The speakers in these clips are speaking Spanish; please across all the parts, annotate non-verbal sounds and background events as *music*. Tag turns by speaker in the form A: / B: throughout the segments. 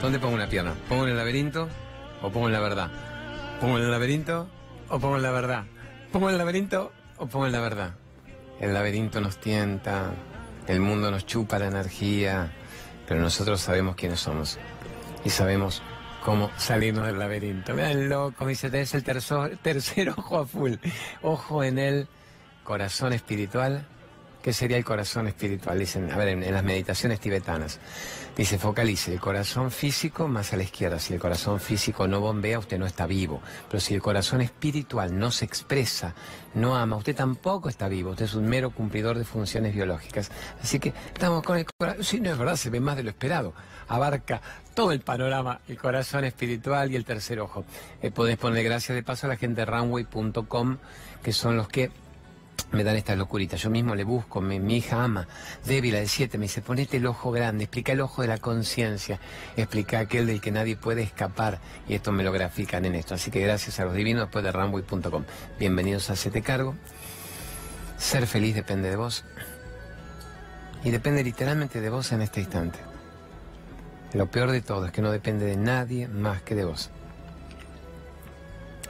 A: ¿dónde pongo una pierna? ¿Pongo en el laberinto o pongo en la verdad? ¿Pongo en el laberinto o pongo en la verdad? ¿Pongo en el laberinto o pongo en la verdad? El laberinto nos tienta, el mundo nos chupa la energía, pero nosotros sabemos quiénes somos y sabemos cómo salirnos del laberinto. Vean loco, me dice, tenés el tercer ojo a full. Ojo en el corazón espiritual. ¿Qué sería el corazón espiritual? Dicen, a ver, en, las meditaciones tibetanas. Dice, focalice el corazón físico más a la izquierda. Si el corazón físico no bombea, usted no está vivo. Pero si el corazón espiritual no se expresa, no ama, usted tampoco está vivo. Usted es un mero cumplidor de funciones biológicas. Así que estamos con el corazón. Sí, no es verdad, se ve más de lo esperado. Abarca todo el panorama, el corazón espiritual y el tercer ojo. Eh, podés poner gracias de paso a la gente de runway.com, que son los que me dan estas locuritas. Yo mismo le busco, mi, hija ama, débil de 7, me dice, ponete el ojo grande, explica el ojo de la conciencia, explica aquel del que nadie puede escapar. Y esto me lo grafican en esto. Así que gracias a los divinos después de ramboy.com. Bienvenidos a Sete Cargo. Ser feliz depende de vos. Y depende literalmente de vos en este instante. Lo peor de todo es que no depende de nadie más que de vos.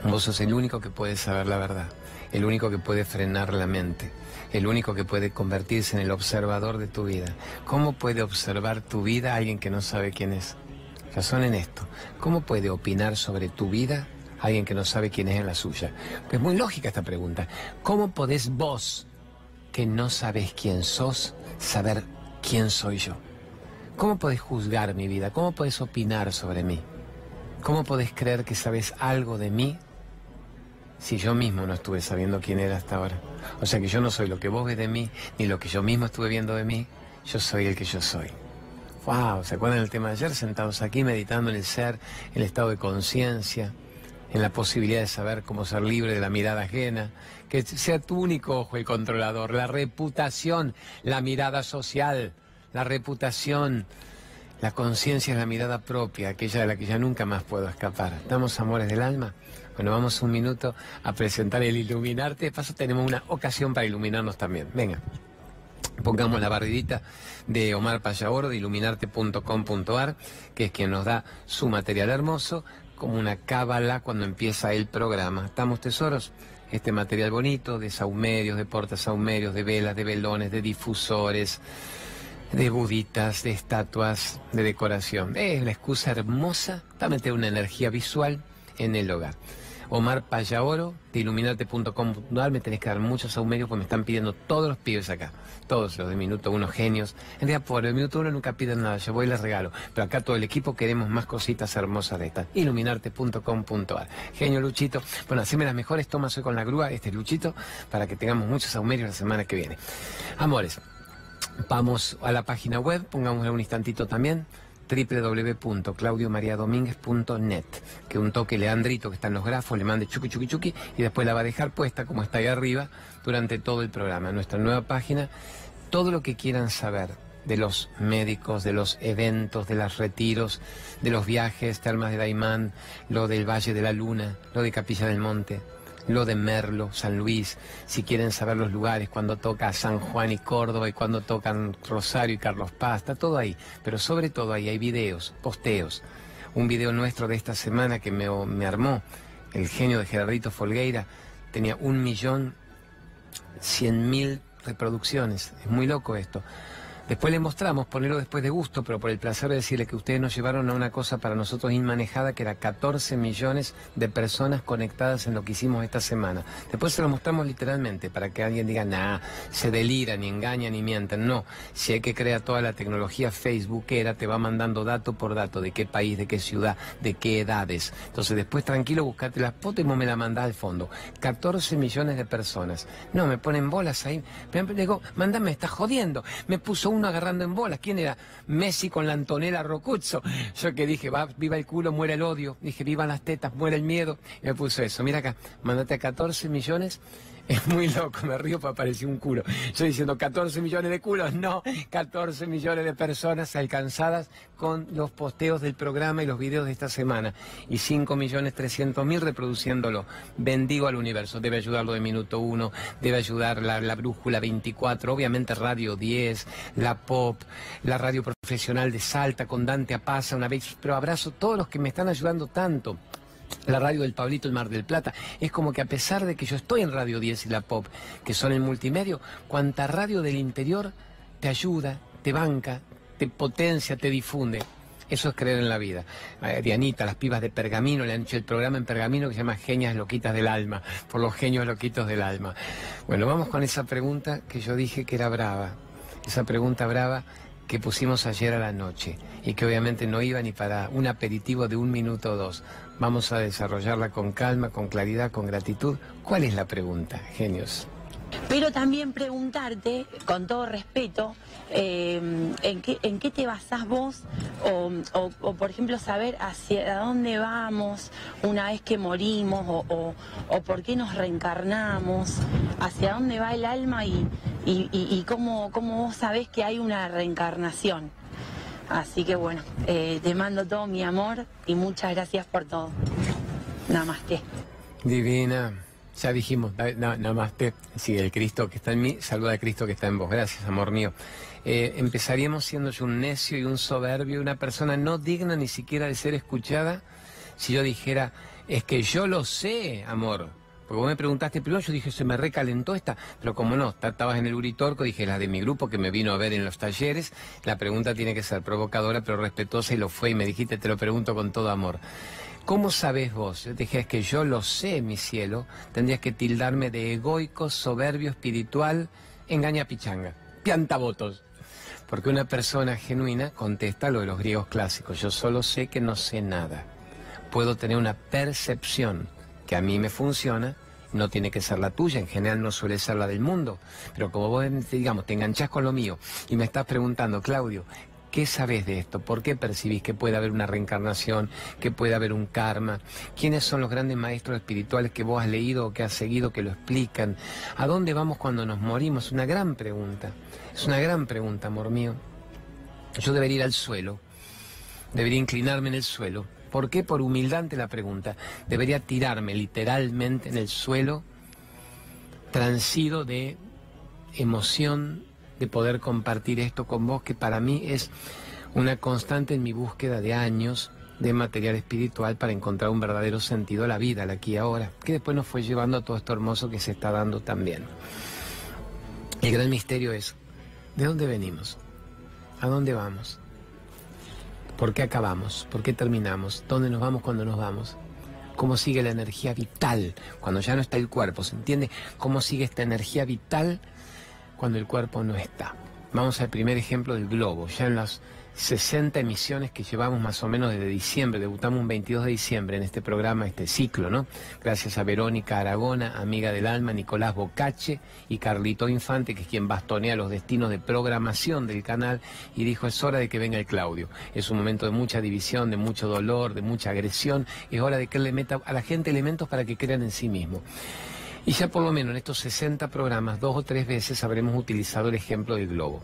A: Vos sos el único que puede saber la verdad el único que puede frenar la mente, el único que puede convertirse en el observador de tu vida. ¿Cómo puede observar tu vida alguien que no sabe quién es? Razón en esto. ¿Cómo puede opinar sobre tu vida alguien que no sabe quién es en la suya? Es muy lógica esta pregunta. ¿Cómo podés vos, que no sabes quién sos, saber quién soy yo? ¿Cómo podés juzgar mi vida? ¿Cómo podés opinar sobre mí? ¿Cómo podés creer que sabes algo de mí si yo mismo no estuve sabiendo quién era hasta ahora. O sea que yo no soy lo que vos ves de mí, ni lo que yo mismo estuve viendo de mí, yo soy el que yo soy. ¡Wow! ¿Se acuerdan del tema de ayer? Sentados aquí meditando en el ser, el estado de conciencia, en la posibilidad de saber cómo ser libre de la mirada ajena, que sea tu único ojo el controlador, la reputación, la mirada social, la reputación, la conciencia es la mirada propia, aquella de la que ya nunca más puedo escapar. ¿Estamos amores del alma? Bueno, vamos un minuto a presentar el Iluminarte. De paso tenemos una ocasión para iluminarnos también. Venga. Pongamos la barridita de Omar Payaboro de iluminarte.com.ar, que es quien nos da su material hermoso, como una cábala cuando empieza el programa. ¿Estamos tesoros? Este material bonito de saumerios, de portas saumerios, de velas, de velones, de difusores, de buditas, de estatuas, de decoración. Es la excusa hermosa para meter una energía visual en el hogar. Omar Payaoro, de iluminarte.com.ar, me tenés que dar muchos aumerios porque me están pidiendo todos los pibes acá, todos los de minuto uno genios. En realidad, por el minuto uno nunca piden nada, yo voy y les regalo. Pero acá todo el equipo queremos más cositas hermosas de estas. Iluminarte.com.ar. Genio Luchito. Bueno, haceme las mejores tomas hoy con la grúa, este Luchito, para que tengamos muchos aumerios la semana que viene. Amores, vamos a la página web, pongámosle un instantito también www.claudiomariadomínguez.net, que un toque Leandrito que está en los grafos le mande chuki chuki chuki y después la va a dejar puesta como está ahí arriba durante todo el programa. Nuestra nueva página, todo lo que quieran saber de los médicos, de los eventos, de los retiros, de los viajes, termas de Daimán, lo del Valle de la Luna, lo de Capilla del Monte, lo de Merlo, San Luis, si quieren saber los lugares, cuando toca San Juan y Córdoba y cuando tocan Rosario y Carlos Paz, está todo ahí. Pero sobre todo ahí hay videos, posteos. Un video nuestro de esta semana que me, armó el genio de Gerardito Folgueira tenía un millón cien mil reproducciones. Es muy loco esto. Después le mostramos, ponerlo después de gusto, pero por el placer de decirle que ustedes nos llevaron a una cosa para nosotros inmanejada, que era 14 millones de personas conectadas en lo que hicimos esta semana. Después se lo mostramos literalmente, para que alguien diga, nah, se deliran, ni engañan, ni mienten. No, si hay que crear toda la tecnología facebookera, te va mandando dato por dato, de qué país, de qué ciudad, de qué edades. Entonces después tranquilo, buscate la foto y me la mandás al fondo. 14 millones de personas. No, me ponen bolas ahí. Me digo, mándame, estás jodiendo. Me puso un agarrando en bolas. ¿Quién era? Messi con la Antonella Rocuzzo. Yo que dije, va, viva el culo, muere el odio. Dije, vivan las tetas, muere el miedo. Y me puso eso. Mira acá, mandate a 14 millones Es muy loco, me río para parecer un culo. Yo diciendo 14 millones de culos, no, 14 millones de personas alcanzadas con los posteos del programa y los videos de esta semana. Y 5 millones 300 mil reproduciéndolo. Bendigo al universo, debe ayudarlo de minuto uno, debe ayudar la, la brújula 24, obviamente Radio 10, la pop, la radio profesional de Salta con Dante Apaza una vez, pero abrazo a todos los que me están ayudando tanto la radio del Pablito el Mar del Plata. Es como que a pesar de que yo estoy en Radio 10 y la Pop, que son el multimedio, cuanta radio del interior te ayuda, te banca, te potencia, te difunde. Eso es creer en la vida. Eh, Dianita, las pibas de Pergamino, le han hecho el programa en Pergamino que se llama Genias Loquitas del Alma, por los genios loquitos del alma. Bueno, vamos con esa pregunta que yo dije que era brava. Esa pregunta brava que pusimos ayer a la noche y que obviamente no iba ni para un aperitivo de un minuto o dos. Vamos a desarrollarla con calma, con claridad, con gratitud. ¿Cuál es la pregunta, genios?
B: Pero también preguntarte, con todo respeto, eh, ¿en, qué, ¿en qué te basás vos? O, por ejemplo, saber hacia dónde vamos una vez que morimos, o, o, por qué nos reencarnamos, hacia dónde va el alma y, y, cómo, cómo, vos sabés que hay una reencarnación. Así que bueno, eh, te mando todo mi amor y muchas gracias por todo. Namaste.
A: Divina. Ya dijimos, namaste. Sí, el Cristo que está en mí, saluda al Cristo que está en vos. Gracias, amor mío. Eh, empezaríamos siendo yo un necio y un soberbio, una persona no digna ni siquiera de ser escuchada, si yo dijera, es que yo lo sé, amor. Porque vos me preguntaste primero, yo dije, se me recalentó esta. Pero como no, estabas en el Uritorco, dije, la de mi grupo que me vino a ver en los talleres. La pregunta tiene que ser provocadora, pero respetuosa, y lo fue. Y me dijiste, te lo pregunto con todo amor. ¿Cómo sabes vos? Yo dije, que yo lo sé, mi cielo. Tendrías que tildarme de egoico, soberbio, espiritual, engaña pichanga. Pianta votos. Porque una persona genuina contesta lo de los griegos clásicos. Yo solo sé que no sé nada. Puedo tener una percepción que a mí me funciona, no tiene que ser la tuya, en general no suele ser la del mundo. Pero como vos, digamos, te enganchás con lo mío y me estás preguntando, Claudio, ¿Qué sabes de esto? ¿Por qué percibís que puede haber una reencarnación, que puede haber un karma? ¿Quiénes son los grandes maestros espirituales que vos has leído o que has seguido que lo explican? ¿A dónde vamos cuando nos morimos? Una gran pregunta. Es una gran pregunta, amor mío. Yo debería ir al suelo, debería inclinarme en el suelo ¿Por qué? Por humildad ante la pregunta. Debería tirarme literalmente en el suelo, transido de emoción de poder compartir esto con vos, que para mí es una constante en mi búsqueda de años de material espiritual para encontrar un verdadero sentido a la vida, al aquí y ahora, que después nos fue llevando a todo esto hermoso que se está dando también. El gran misterio es, ¿de dónde venimos? ¿A dónde vamos? ¿Por qué acabamos? ¿Por qué terminamos? ¿Dónde nos vamos cuando nos vamos? ¿Cómo sigue la energía vital cuando ya no está el cuerpo? ¿Se entiende? ¿Cómo sigue esta energía vital cuando el cuerpo no está? Vamos al primer ejemplo del globo. Ya en las 60 emisiones que llevamos más o menos desde diciembre. Debutamos un 22 de diciembre en este programa, este ciclo, ¿no? Gracias a Verónica Aragona, amiga del alma, Nicolás Bocache y Carlito Infante, que es quien bastonea los destinos de programación del canal y dijo es hora de que venga el Claudio. Es un momento de mucha división, de mucho dolor, de mucha agresión. Es hora de que él le meta a la gente elementos para que crean en sí mismo. Y ya por lo menos en estos 60 programas, dos o tres veces habremos utilizado el ejemplo del globo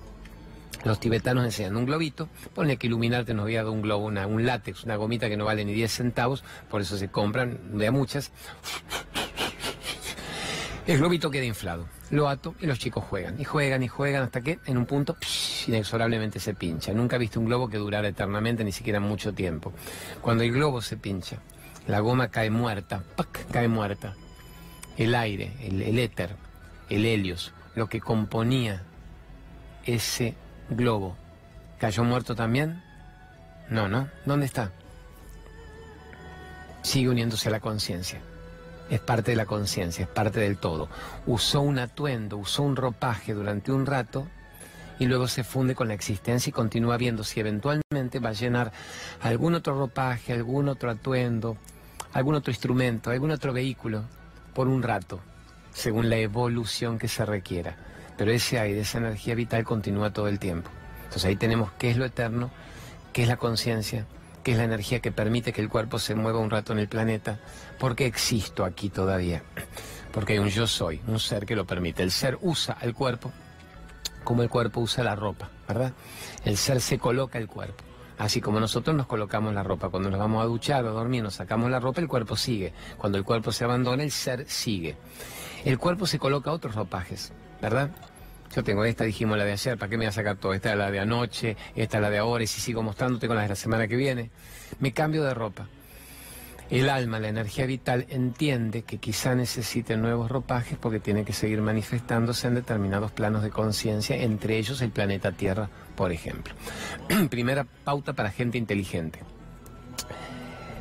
A: los tibetanos enseñan un globito, pone que iluminarte nos había dado un globo, una, un látex, una gomita que no vale ni 10 centavos, por eso se compran de a muchas. El globito queda inflado, lo ato y los chicos juegan, y juegan y juegan hasta que en un punto inexorablemente se pincha. Nunca he visto un globo que durara eternamente, ni siquiera mucho tiempo. Cuando el globo se pincha, la goma cae muerta, ¡pac! cae muerta. El aire, el, éter, el helios, lo que componía ese globo. ¿Cayó muerto también? No, ¿no? ¿Dónde está? Sigue uniéndose a la conciencia. Es parte de la conciencia, es parte del todo. Usó un atuendo, usó un ropaje durante un rato y luego se funde con la existencia y continúa viendo si eventualmente va a llenar algún otro ropaje, algún otro atuendo, algún otro instrumento, algún otro vehículo por un rato, según la evolución que se requiera pero ese aire, esa energía vital continúa todo el tiempo. Entonces ahí tenemos qué es lo eterno, qué es la conciencia, qué es la energía que permite que el cuerpo se mueva un rato en el planeta, por qué existo aquí todavía. porque hay un yo soy, un ser que lo permite. El ser usa el cuerpo como el cuerpo usa la ropa, ¿verdad? El ser se coloca el cuerpo. Así como nosotros nos colocamos la ropa, cuando nos vamos a duchar o a dormir, nos sacamos la ropa, el cuerpo sigue. Cuando el cuerpo se abandona, el ser sigue. El cuerpo se coloca otros ropajes, ¿verdad? Yo tengo esta, dijimos la de ayer, ¿para qué me voy a sacar todo? Esta es la de anoche, esta es la de ahora, y si sigo mostrando, tengo la de la semana que viene. Me cambio de ropa. El alma, la energía vital, entiende que quizá necesite nuevos ropajes porque tiene que seguir manifestándose en determinados planos de conciencia, entre ellos el planeta Tierra, por ejemplo. *clears throat* Primera pauta para gente inteligente.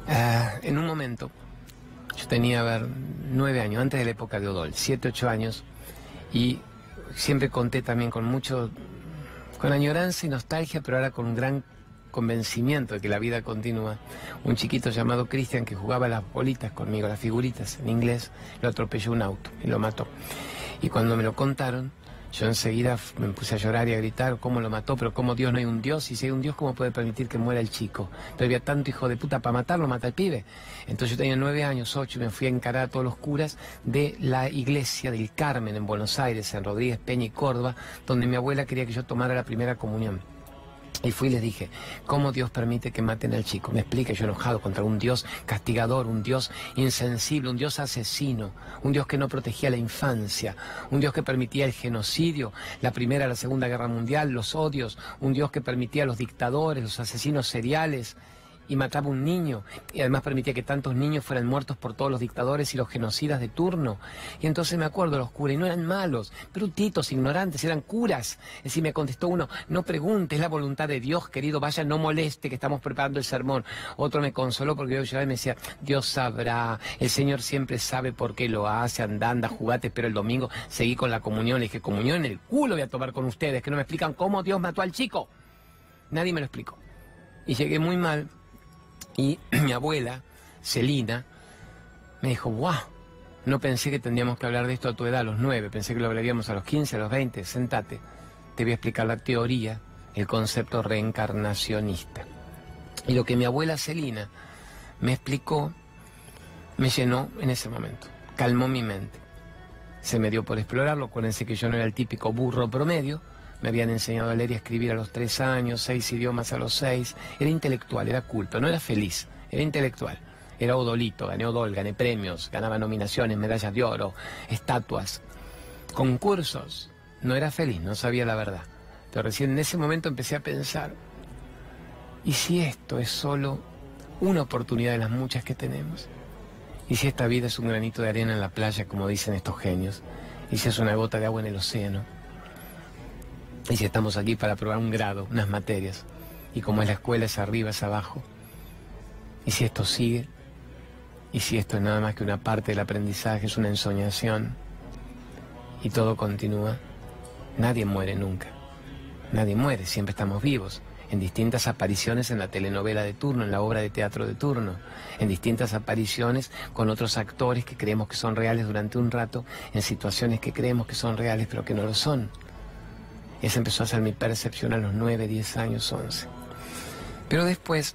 A: Ah, en un momento, yo tenía, a ver, nueve años, antes de la época de Odol, siete, ocho años, y siempre conté también con mucho, con añoranza y nostalgia, pero ahora con gran convencimiento de que la vida continúa. Un chiquito llamado Cristian que jugaba las bolitas conmigo, las figuritas en inglés, lo atropelló un auto y lo mató. Y cuando me lo contaron, yo enseguida me puse a llorar y a gritar cómo lo mató, pero cómo Dios no hay un Dios, y si hay un Dios, ¿cómo puede permitir que muera el chico? Pero había tanto hijo de puta para matarlo, mata al pibe. Entonces yo tenía nueve años, ocho, y me fui a encarar a todos los curas de la iglesia del Carmen en Buenos Aires, en Rodríguez Peña y Córdoba, donde mi abuela quería que yo tomara la primera comunión. Y fui y les dije, ¿cómo Dios permite que maten al chico? Me explique, yo enojado contra un Dios castigador, un Dios insensible, un Dios asesino, un Dios que no protegía la infancia, un Dios que permitía el genocidio, la Primera la Segunda Guerra Mundial, los odios, un Dios que permitía a los dictadores, los asesinos seriales, y mataba un niño y además permitía que tantos niños fueran muertos por todos los dictadores y los genocidas de turno. Y entonces me acuerdo, los curas, y no eran malos, brutitos, ignorantes, eran curas. Es decir, me contestó uno, no pregunte, es la voluntad de Dios, querido, vaya, no moleste que estamos preparando el sermón. Otro me consoló porque yo llegaba y me decía, Dios sabrá, el Señor siempre sabe por qué lo hace, anda, anda, jugate, pero el domingo seguí con la comunión, le dije, comunión en el culo voy a tomar con ustedes, que no me explican cómo Dios mató al chico. Nadie me lo explicó. Y llegué muy mal y *clears throat* mi abuela, Celina, me dijo, wow, no pensé que tendríamos que hablar de esto a tu edad, a los nueve, pensé que lo hablaríamos a los 15, a los 20, sentate, te voy a explicar la teoría, el concepto reencarnacionista. Y lo que mi abuela Celina me explicó, me llenó en ese momento, calmó mi mente. Se me dio por explorarlo, acuérdense que yo no era el típico burro promedio, me habían enseñado a leer y a escribir a los tres años, seis idiomas a los seis. Era intelectual, era culto, no era feliz, era intelectual. Era odolito, gané odol, gané premios, ganaba nominaciones, medallas de oro, estatuas, concursos. No era feliz, no sabía la verdad. Pero recién en ese momento empecé a pensar, ¿y si esto es solo una oportunidad de las muchas que tenemos? ¿Y si esta vida es un granito de arena en la playa, como dicen estos genios? ¿Y si es una gota de agua en el océano? Y si estamos aquí para probar un grado, unas materias, y como es la escuela es arriba, es abajo, y si esto sigue, y si esto es nada más que una parte del aprendizaje, es una ensoñación, y todo continúa, nadie muere nunca. Nadie muere, siempre estamos vivos, en distintas apariciones en la telenovela de turno, en la obra de teatro de turno, en distintas apariciones con otros actores que creemos que son reales durante un rato, en situaciones que creemos que son reales pero que no lo son. Esa empezó a ser mi percepción a los 9, 10 años, 11. Pero después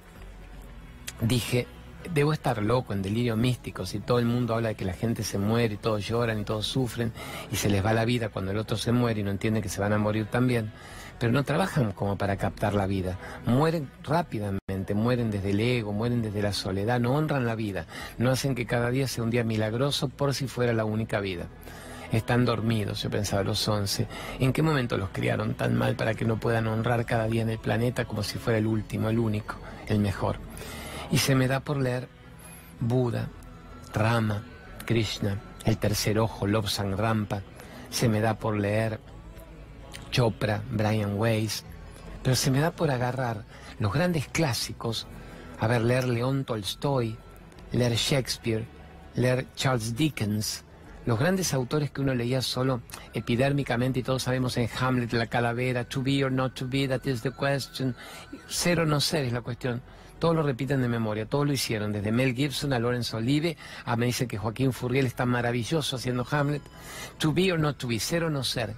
A: dije, debo estar loco, en delirio místico, si todo el mundo habla de que la gente se muere y todos lloran y todos sufren y se les va la vida cuando el otro se muere y no entiende que se van a morir también. Pero no trabajan como para captar la vida. Mueren rápidamente, mueren desde el ego, mueren desde la soledad, no honran la vida, no hacen que cada día sea un día milagroso por si fuera la única vida están dormidos, yo pensaba los once. ¿En qué momento los criaron tan mal para que no puedan honrar cada día en el planeta como si fuera el último, el único, el mejor? Y se me da por leer Buda, Rama, Krishna, el tercer ojo, Lobsang Rampa. Se me da por leer Chopra, Brian Weiss. Pero se me da por agarrar los grandes clásicos, a ver, leer León Tolstoy, leer Shakespeare, leer Charles Dickens, los grandes autores que uno leía solo epidérmicamente y todos sabemos en Hamlet, la calavera, to be or not to be, that is the question, ser o no ser es la cuestión. Todos lo repiten de memoria, todos lo hicieron, desde Mel Gibson a Lawrence Olive, a me dice que Joaquín Furriel está maravilloso haciendo Hamlet. To be or not to be, ser o no ser,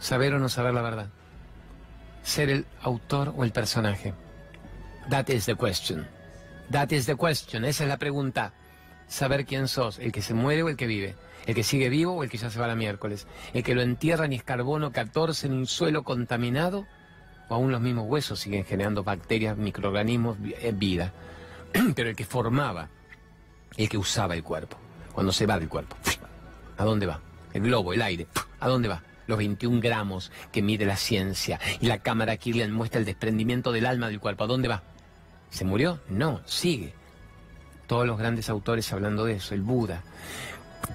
A: saber o no saber la verdad, ser el autor o el personaje. That is the question. That is the question, esa es la pregunta. saber quién sos, el que se muere o el que vive, el que sigue vivo o el que ya se va la miércoles, el que lo entierran y es carbono 14 en un suelo contaminado, o aún los mismos huesos siguen generando bacterias, microorganismos, eh, vida, *clears throat* pero el que formaba, el que usaba el cuerpo, cuando se va del cuerpo, ¿a dónde va? El globo, el aire, ¿a dónde va? los 21 gramos que mide la ciencia y la cámara Kirlian muestra el desprendimiento del alma del cuerpo. ¿A dónde va? ¿Se murió? No, sigue. Todos los grandes autores hablando de eso, el Buda.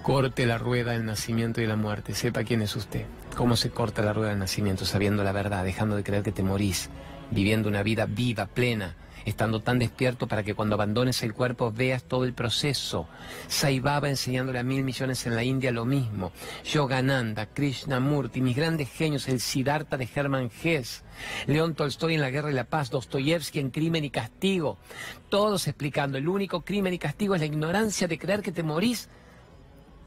A: Corte la rueda del nacimiento y la muerte. Sepa quién es usted. ¿Cómo se corta la rueda del nacimiento? Sabiendo la verdad, dejando de creer que te morís, viviendo una vida viva, plena, estando tan despierto para que cuando abandones el cuerpo veas todo el proceso. Sai Baba enseñándole a mil millones en la India lo mismo. Yogananda, Krishnamurti, mis grandes genios, el Siddhartha de Hermann Hesse, León Tolstoy en La Guerra y la Paz, Dostoyevsky en Crimen y Castigo. Todos explicando, el único crimen y castigo es la ignorancia de creer que te morís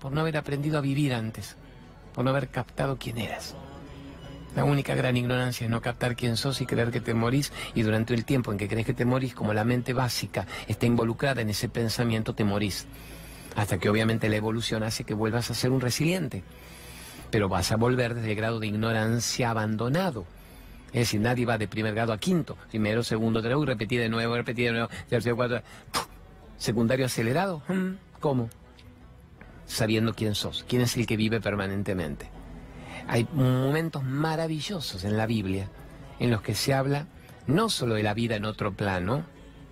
A: por no haber aprendido a vivir antes, por no haber captado quién eras. La única gran ignorancia es no captar quién sos y creer que te morís y durante el tiempo en que crees que te morís, como la mente básica está involucrada en ese pensamiento, te morís. Hasta que obviamente la evolución hace que vuelvas a ser un resiliente. Pero vas a volver desde el grado de ignorancia abandonado. Es decir, nadie va de primer grado a quinto, primero, segundo, tercero, y repetir de nuevo, repetir de nuevo, tercero, cuarto. Secundario acelerado, mm, ¿cómo? Sabiendo quién sos, quién es el que vive permanentemente. Hay momentos maravillosos en la Biblia en los que se habla no solo de la vida en otro plano,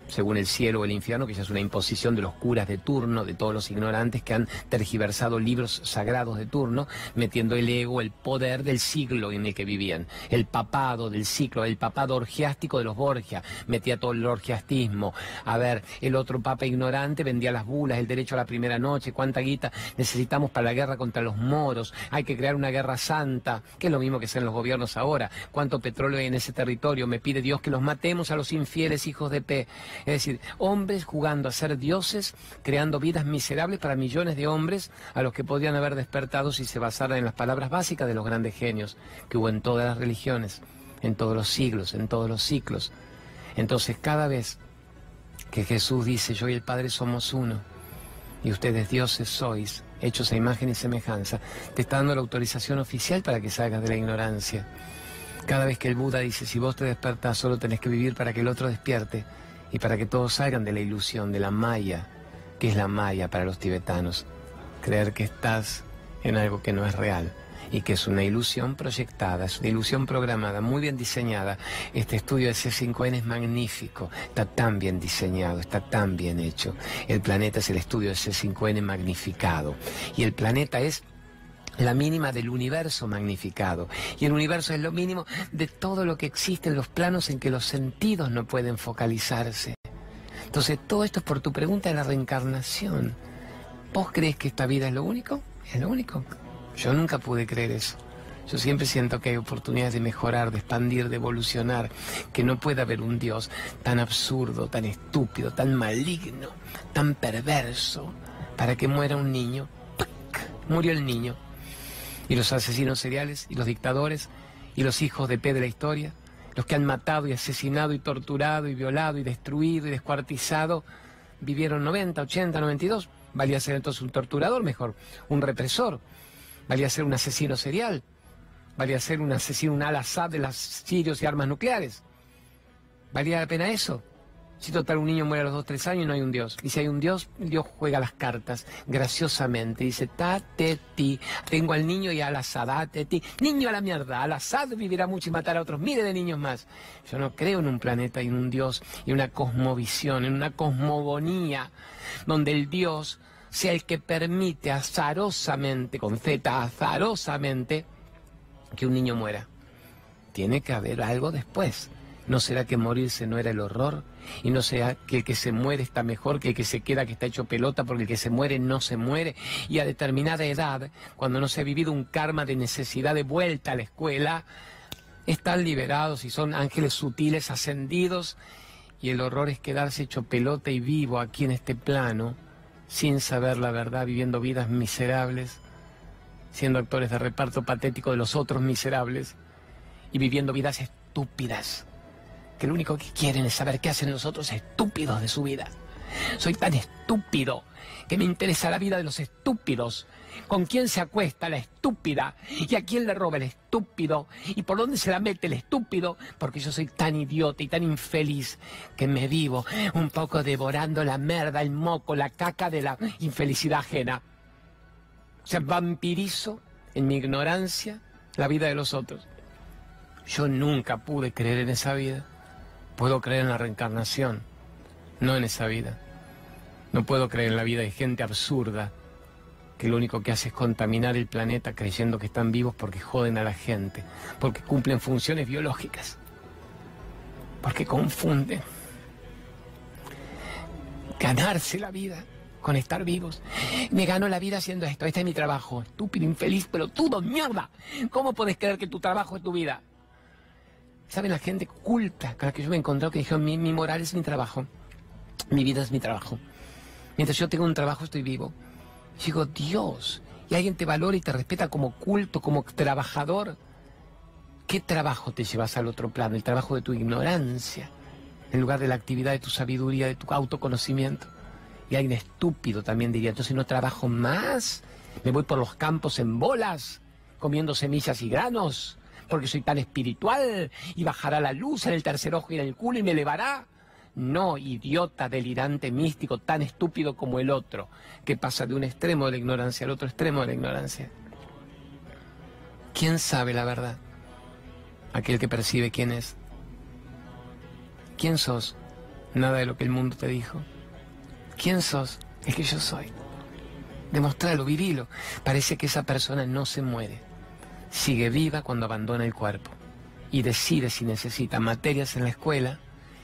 A: según el cielo o el infierno, que ya es una imposición de los curas de turno, de todos los ignorantes que han tergiversado libros sagrados de turno, metiendo el ego, el poder del siglo en el que vivían, el papado del ciclo, el papado orgiástico de los Borgia, metía todo el orgiastismo. A ver, el otro papa ignorante vendía las bulas, el derecho a la primera noche, cuánta guita necesitamos para la guerra contra los moros, hay que crear una guerra santa, que es lo mismo que sean los gobiernos ahora, cuánto petróleo hay en ese territorio, me pide Dios que los matemos a los infieles hijos de P. Es decir, hombres jugando a ser dioses, creando vidas miserables para millones de hombres a los que podrían haber despertado si se basaran en las palabras básicas de los grandes genios que hubo en todas las religiones, en todos los siglos, en todos los ciclos. Entonces, cada vez que Jesús dice, yo y el Padre somos uno, y ustedes dioses sois, hechos a imagen y semejanza, te está dando la autorización oficial para que salgas de la ignorancia. Cada vez que el Buda dice, si vos te despertás, solo tenés que vivir para que el otro despierte, y para que todos salgan de la ilusión, de la maya, que es la maya para los tibetanos. Creer que estás en algo que no es real y que es una ilusión proyectada, es una ilusión programada, muy bien diseñada. Este estudio de C5N es magnífico, está tan bien diseñado, está tan bien hecho. El planeta es el estudio de C5N magnificado y el planeta es la mínima del universo magnificado. Y el universo es lo mínimo de todo lo que existe en los planos en que los sentidos no pueden focalizarse. Entonces, todo esto es por tu pregunta de la reencarnación. ¿Vos crees que esta vida es lo único? ¿Es lo único? Yo nunca pude creer eso. Yo siempre siento que hay oportunidades de mejorar, de expandir, de evolucionar, que no puede haber un Dios tan absurdo, tan estúpido, tan maligno, tan perverso, para que muera un niño. Murió el niño y los asesinos seriales y los dictadores y los hijos de P de la historia, los que han matado y asesinado y torturado y violado y destruido y descuartizado, vivieron 90, 80, 92. Valía ser entonces un torturador mejor, un represor, valía ser un asesino serial, valía ser un asesino, un al-Assad de las sirios y armas nucleares. ¿Valía la pena eso? Si total un niño muere a los 2, 3 años no hay un Dios. Y si hay un Dios, Dios juega las cartas graciosamente. Dice, ta, ti. Tengo al niño y al asad, te, ti. Niño a la mierda. Al asad vivirá mucho y matará a otros miles de niños más. Yo no creo en un planeta y en un Dios y una cosmovisión, en una cosmogonía, donde el Dios sea el que permite azarosamente, con Z, azarosamente, que un niño muera. Tiene que haber algo después. ¿No será que morirse no era el horror? ¿Y no será que el que se muere está mejor que el que se queda, que está hecho pelota, porque el que se muere no se muere? Y a determinada edad, cuando no se ha vivido un karma de necesidad de vuelta a la escuela, están liberados y son ángeles sutiles ascendidos y el horror es quedarse hecho pelota y vivo aquí en este plano, sin saber la verdad, viviendo vidas miserables, siendo actores de reparto patético de los otros miserables y viviendo vidas estúpidas que lo único que quieren es saber qué hacen los otros estúpidos de su vida. Soy tan estúpido que me interesa la vida de los estúpidos. ¿Con quién se acuesta la estúpida? ¿Y a quién le roba el estúpido? ¿Y por dónde se la mete el estúpido? Porque yo soy tan idiota y tan infeliz que me vivo un poco devorando la merda, el moco, la caca de la infelicidad ajena. O sea, vampirizo en mi ignorancia la vida de los otros. Yo nunca pude creer en esa vida. Puedo creer en la reencarnación, no en esa vida. No puedo creer en la vida de gente absurda que lo único que hace es contaminar el planeta creyendo que están vivos porque joden a la gente, porque cumplen funciones biológicas, porque confunden ganarse la vida con estar vivos. Me gano la vida haciendo esto, este es mi trabajo, estúpido, infeliz, pero todo mierda. ¿Cómo puedes creer que tu trabajo es tu vida? ¿Saben la gente culta con la que yo me he encontrado que dijo, mi, moral es mi trabajo, mi vida es mi trabajo? Mientras yo tengo un trabajo estoy vivo. digo, Dios, y alguien te valora y te respeta como culto, como trabajador. ¿Qué trabajo te llevas al otro plano? El trabajo de tu ignorancia, en lugar de la actividad de tu sabiduría, de tu autoconocimiento. Y alguien estúpido también diría, entonces no trabajo más, me voy por los campos en bolas, comiendo semillas y granos, porque soy tan espiritual, y bajará la luz en el tercer ojo y en el culo y me elevará. No, idiota, delirante, místico, tan estúpido como el otro, que pasa de un extremo de la ignorancia al otro extremo de la ignorancia. ¿Quién sabe la verdad? Aquel que percibe quién es. ¿Quién sos? Nada de lo que el mundo te dijo. ¿Quién sos? El que yo soy. Demostralo, vivilo. Parece que esa persona no se muere. Sigue viva cuando abandona el cuerpo. Y decide si necesita materias en la escuela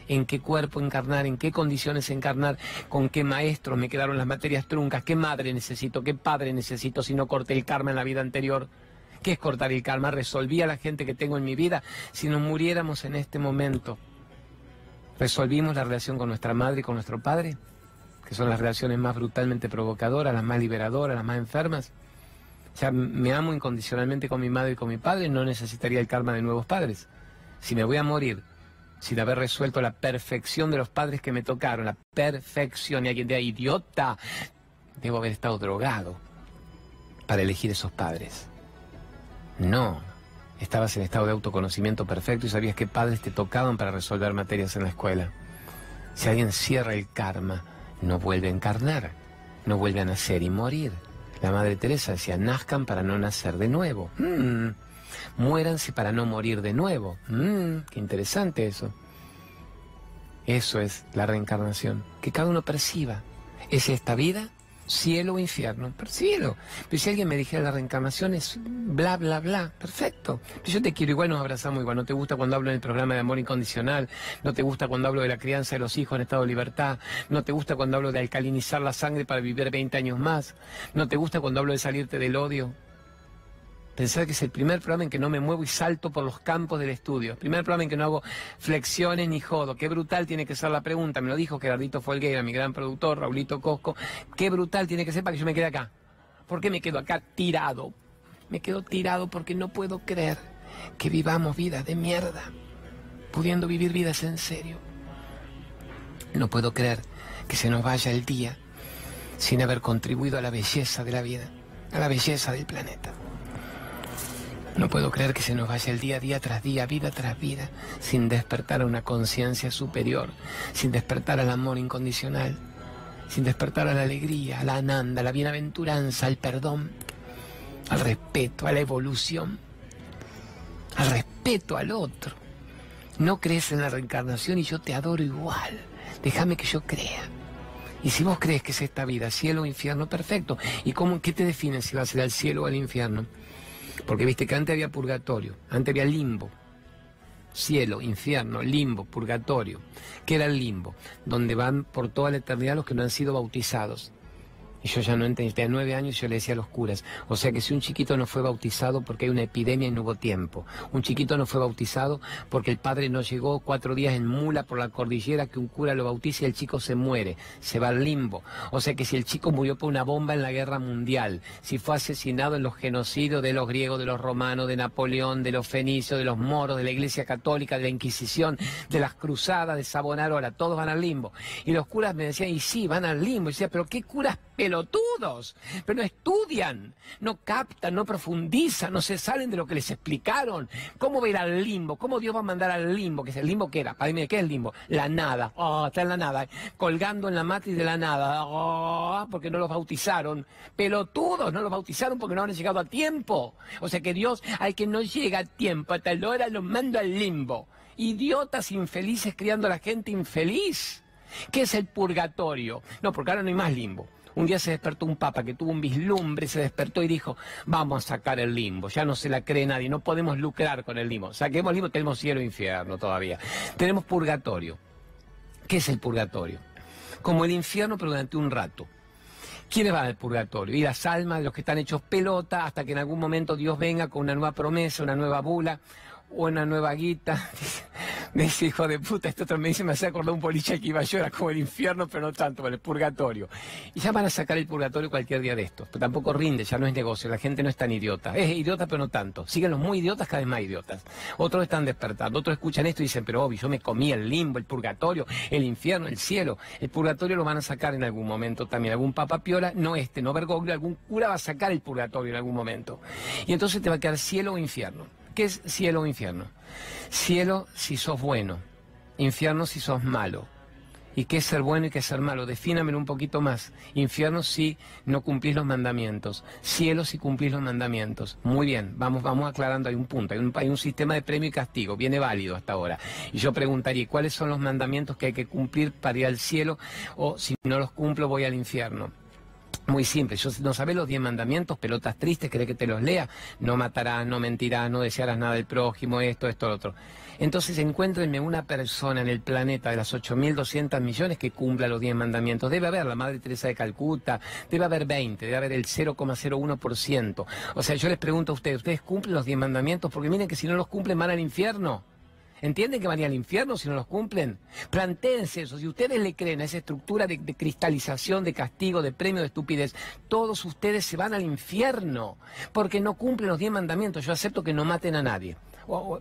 A: en qué cuerpo encarnar, en qué condiciones encarnar, con qué maestros me quedaron las materias truncas, qué madre necesito, qué padre necesito si no corté el karma en la vida anterior. ¿Qué es cortar el karma? ¿Resolví a la gente que tengo en mi vida? Si nos muriéramos en este momento, ¿resolvimos la relación con nuestra madre y con nuestro padre? Que son las relaciones más brutalmente provocadoras, las más liberadoras, las más enfermas. Sea, me amo incondicionalmente con mi madre y con mi padre, no necesitaría el karma de nuevos padres. Si me voy a morir sin haber resuelto la perfección de los padres que me tocaron, la perfección, y alguien diga, idiota, debo haber estado drogado para elegir esos padres. No, estabas en estado de autoconocimiento perfecto y sabías qué padres te tocaban para resolver materias en la escuela. Si alguien cierra el karma, no vuelve a encarnar, no vuelve a nacer y morir. La Madre Teresa decía, nazcan para no nacer de nuevo. Mm muéranse para no morir de nuevo. Mm, qué interesante eso. Eso es la reencarnación, que cada uno perciba. ¿Es esta vida? Cielo o infierno, percíbelo. Pero si alguien me dijera la reencarnación es bla, bla, bla, perfecto. yo te quiero igual, nos abrazamos igual. No te gusta cuando hablo en el programa de amor incondicional, no te gusta cuando hablo de la crianza de los hijos en estado de libertad, no te gusta cuando hablo de alcalinizar la sangre para vivir 20 años más, no te gusta cuando hablo de salirte del odio, Pensar que es el primer programa en que no me muevo y salto por los campos del estudio. Primer programa en que no hago flexiones ni jodo. Qué brutal tiene que ser la pregunta. Me lo dijo Gerardito Folguera, mi gran productor, Raulito Cosco. Qué brutal tiene que ser para que yo me quede acá. ¿Por qué me quedo acá tirado? Me quedo tirado porque no puedo creer que vivamos vidas de mierda, pudiendo vivir vidas en serio. No puedo creer que se nos vaya el día sin haber contribuido a la belleza de la vida, a la belleza del planeta. No puedo creer que se nos vaya el día, día tras día, vida tras vida, sin despertar a una conciencia superior, sin despertar al amor incondicional, sin despertar a la alegría, a la ananda, a la bienaventuranza, al perdón, al respeto, a la evolución, al respeto al otro. No crees en la reencarnación y yo te adoro igual. Déjame que yo crea. Y si vos crees que es esta vida, cielo o infierno, perfecto. ¿Y cómo, qué te define si va a ser al cielo o al infierno? Porque viste que antes había purgatorio, antes había limbo. Cielo, infierno, limbo, purgatorio. ¿Qué era el limbo? Donde van por toda la eternidad los que no han sido bautizados. Y yo ya no entendía, tenía nueve años y yo le decía a los curas, o sea que si un chiquito no fue bautizado porque hay una epidemia y no hubo tiempo, un chiquito no fue bautizado porque el padre no llegó cuatro días en mula por la cordillera que un cura lo bautice y el chico se muere, se va al limbo. O sea que si el chico murió por una bomba en la guerra mundial, si fue asesinado en los genocidios de los griegos, de los romanos, de Napoleón, de los fenicios, de los moros, de la iglesia católica, de la Inquisición, de las cruzadas, de Savonarola, todos van al limbo. Y los curas me decían, y sí, van al limbo. Y decía, pero ¿qué curas pelotudos, pero no estudian, no captan, no profundizan, no se salen de lo que les explicaron. ¿Cómo va a ir al limbo? ¿Cómo Dios va a mandar al limbo? ¿Qué es el limbo que era? Para ¿qué es el limbo? La nada. Oh, está en la nada, colgando en la matriz de la nada. Oh, porque no los bautizaron. Pelotudos, no los bautizaron porque no han llegado a tiempo. O sea que Dios, al que no llega a tiempo, hasta la hora los manda al limbo. Idiotas infelices criando a la gente infeliz. ¿Qué es el purgatorio? No, porque ahora no hay más limbo. Un día se despertó un papa que tuvo un vislumbre, se despertó y dijo, vamos a sacar el limbo, ya no se la cree nadie, no podemos lucrar con el limbo. Saquemos el limbo, tenemos cielo e infierno todavía. Tenemos purgatorio. ¿Qué es el purgatorio? Como el infierno, pero durante un rato. ¿Quiénes van al purgatorio? Y las almas de los que están hechos pelota hasta que en algún momento Dios venga con una nueva promesa, una nueva bula una nueva guita. *laughs* me dice, hijo de puta, esto otro me dice, me hace acordar un boliche que iba yo, era como el infierno, pero no tanto, el purgatorio. Y ya van a sacar el purgatorio cualquier día de estos, pero tampoco rinde, ya no es negocio, la gente no es tan idiota. Es idiota, pero no tanto. Siguen los muy idiotas, cada vez más idiotas. Otros están despertando, otros escuchan esto y dicen, pero obvio, yo me comí el limbo, el purgatorio, el infierno, el cielo. El purgatorio lo van a sacar en algún momento también. Algún papa piola, no este, no Bergoglio, algún cura va a sacar el purgatorio en algún momento. Y entonces te va a quedar cielo o infierno. ¿Qué es cielo o infierno? Cielo si sos bueno, infierno si sos malo. ¿Y qué es ser bueno y qué es ser malo? Defínamelo un poquito más. Infierno si no cumplís los mandamientos. Cielo si cumplís los mandamientos. Muy bien, vamos, vamos aclarando, hay un punto, hay un, hay un sistema de premio y castigo, viene válido hasta ahora. Y yo preguntaría, ¿cuáles son los mandamientos que hay que cumplir para ir al cielo? O si no los cumplo voy al infierno. Muy simple, yo no sabes los diez mandamientos, pelotas tristes, ¿querés que te los lea? No matarás, no mentirás, no desearás nada del prójimo, esto, esto, lo otro. Entonces encuéntrenme una persona en el planeta de las 8.200 millones que cumpla los diez mandamientos. Debe haber la Madre Teresa de Calcuta, debe haber 20, debe haber el 0,01%. O sea, yo les pregunto a ustedes, ¿ustedes cumplen los diez mandamientos? Porque miren que si no los cumplen van al infierno. ¿Entienden que van a ir al infierno si no los cumplen? Plantéense eso. Si ustedes le creen a esa estructura de, cristalización, de castigo, de premio, de estupidez, todos ustedes se van al infierno porque no cumplen los diez mandamientos. Yo acepto que no maten a nadie.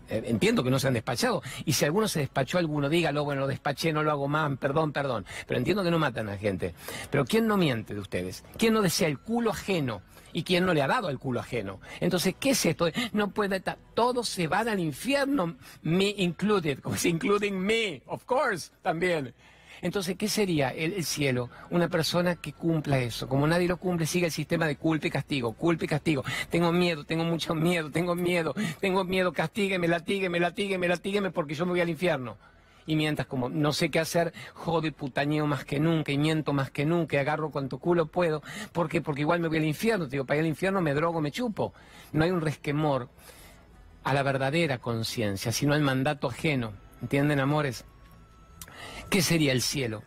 A: Eh, entiendo que no se han despachado. Y si alguno se despachó alguno, dígalo, bueno, lo despaché, no lo hago más, perdón, perdón. Pero entiendo que no matan a gente. Pero ¿quién no miente de ustedes? ¿Quién no desea el culo ajeno? Y quién no le ha dado el culo ajeno. Entonces, ¿qué es esto? No puede estar, todos se van al infierno, me included, como including me, of course, también. Entonces, ¿qué sería el, cielo? Una persona que cumpla eso. Como nadie lo cumple, sigue el sistema de culpa y castigo, culpa y castigo. Tengo miedo, tengo mucho miedo, tengo miedo, tengo miedo, castígueme, latígueme, latígueme, latígueme, porque yo me voy al infierno y mientras como no sé qué hacer, jodo y putañeo más que nunca y miento más que nunca y agarro cuanto culo puedo. ¿Por qué? Porque igual me voy al infierno. digo, para ir al infierno me drogo, me chupo. No hay un resquemor a la verdadera conciencia, sino al mandato ajeno. ¿Entienden, amores? ¿Qué sería el cielo?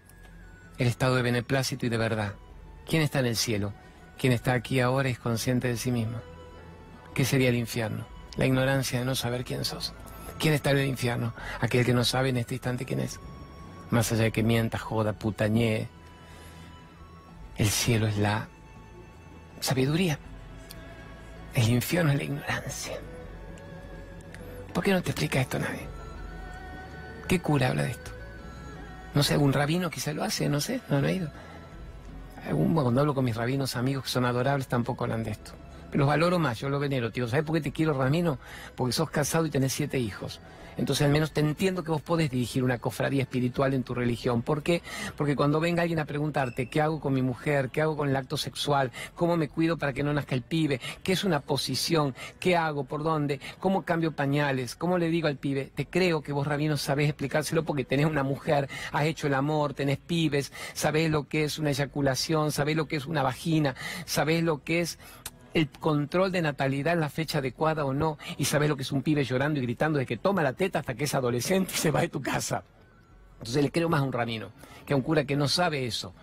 A: El estado de beneplácito y de verdad. ¿Quién está en el cielo? Quien está aquí ahora es consciente de sí mismo. ¿Qué sería el infierno? La ignorancia de no saber quién sos. ¿Quién está en el infierno? Aquel que no sabe en este instante quién es. Más allá de que mienta, joda, putañee. El cielo es la sabiduría. El infierno es la ignorancia. ¿Por qué no te explica esto nadie? ¿Qué cura habla de esto? No sé, algún rabino quizá lo hace, no sé, no lo he ido. Algún, cuando hablo con mis rabinos amigos que son adorables tampoco hablan de esto los valoro más, yo lo venero, tío. ¿Sabes por qué te quiero, Ramiro? Porque sos casado y tenés siete hijos. Entonces al menos te entiendo que vos podés dirigir una cofradía espiritual en tu religión. ¿Por qué? Porque cuando venga alguien a preguntarte qué hago con mi mujer, qué hago con el acto sexual, cómo me cuido para que no nazca el pibe, qué es una posición, qué hago, por dónde, cómo cambio pañales, cómo le digo al pibe, te creo que vos, Rabino, sabés explicárselo porque tenés una mujer, has hecho el amor, tenés pibes, sabés lo que es una eyaculación, sabés lo que es una vagina, sabés lo que es el control de natalidad en la fecha adecuada o no, y sabes lo que es un pibe llorando y gritando de que toma la teta hasta que es adolescente y se va de tu casa. Entonces le creo más a un ramino que a un cura que no sabe eso.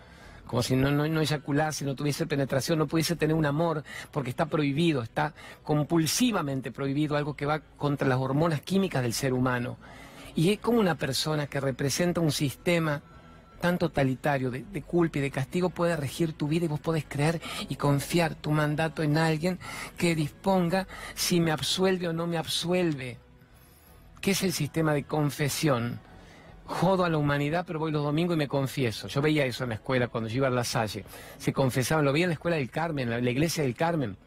A: como si no, no, no eyaculase, no tuviese penetración, no pudiese tener un amor, porque está prohibido, está compulsivamente prohibido, algo que va contra las hormonas químicas del ser humano. Y es como una persona que representa un sistema tan totalitario de, culpa y de castigo puede regir tu vida y vos podés creer y confiar tu mandato en alguien que disponga si me absuelve o no me absuelve. ¿Qué es el sistema de confesión? Jodo a la humanidad, pero voy los domingos y me confieso. Yo veía eso en la escuela cuando yo iba a La Salle. Se confesaban, lo veía en la escuela del Carmen, en la iglesia del Carmen.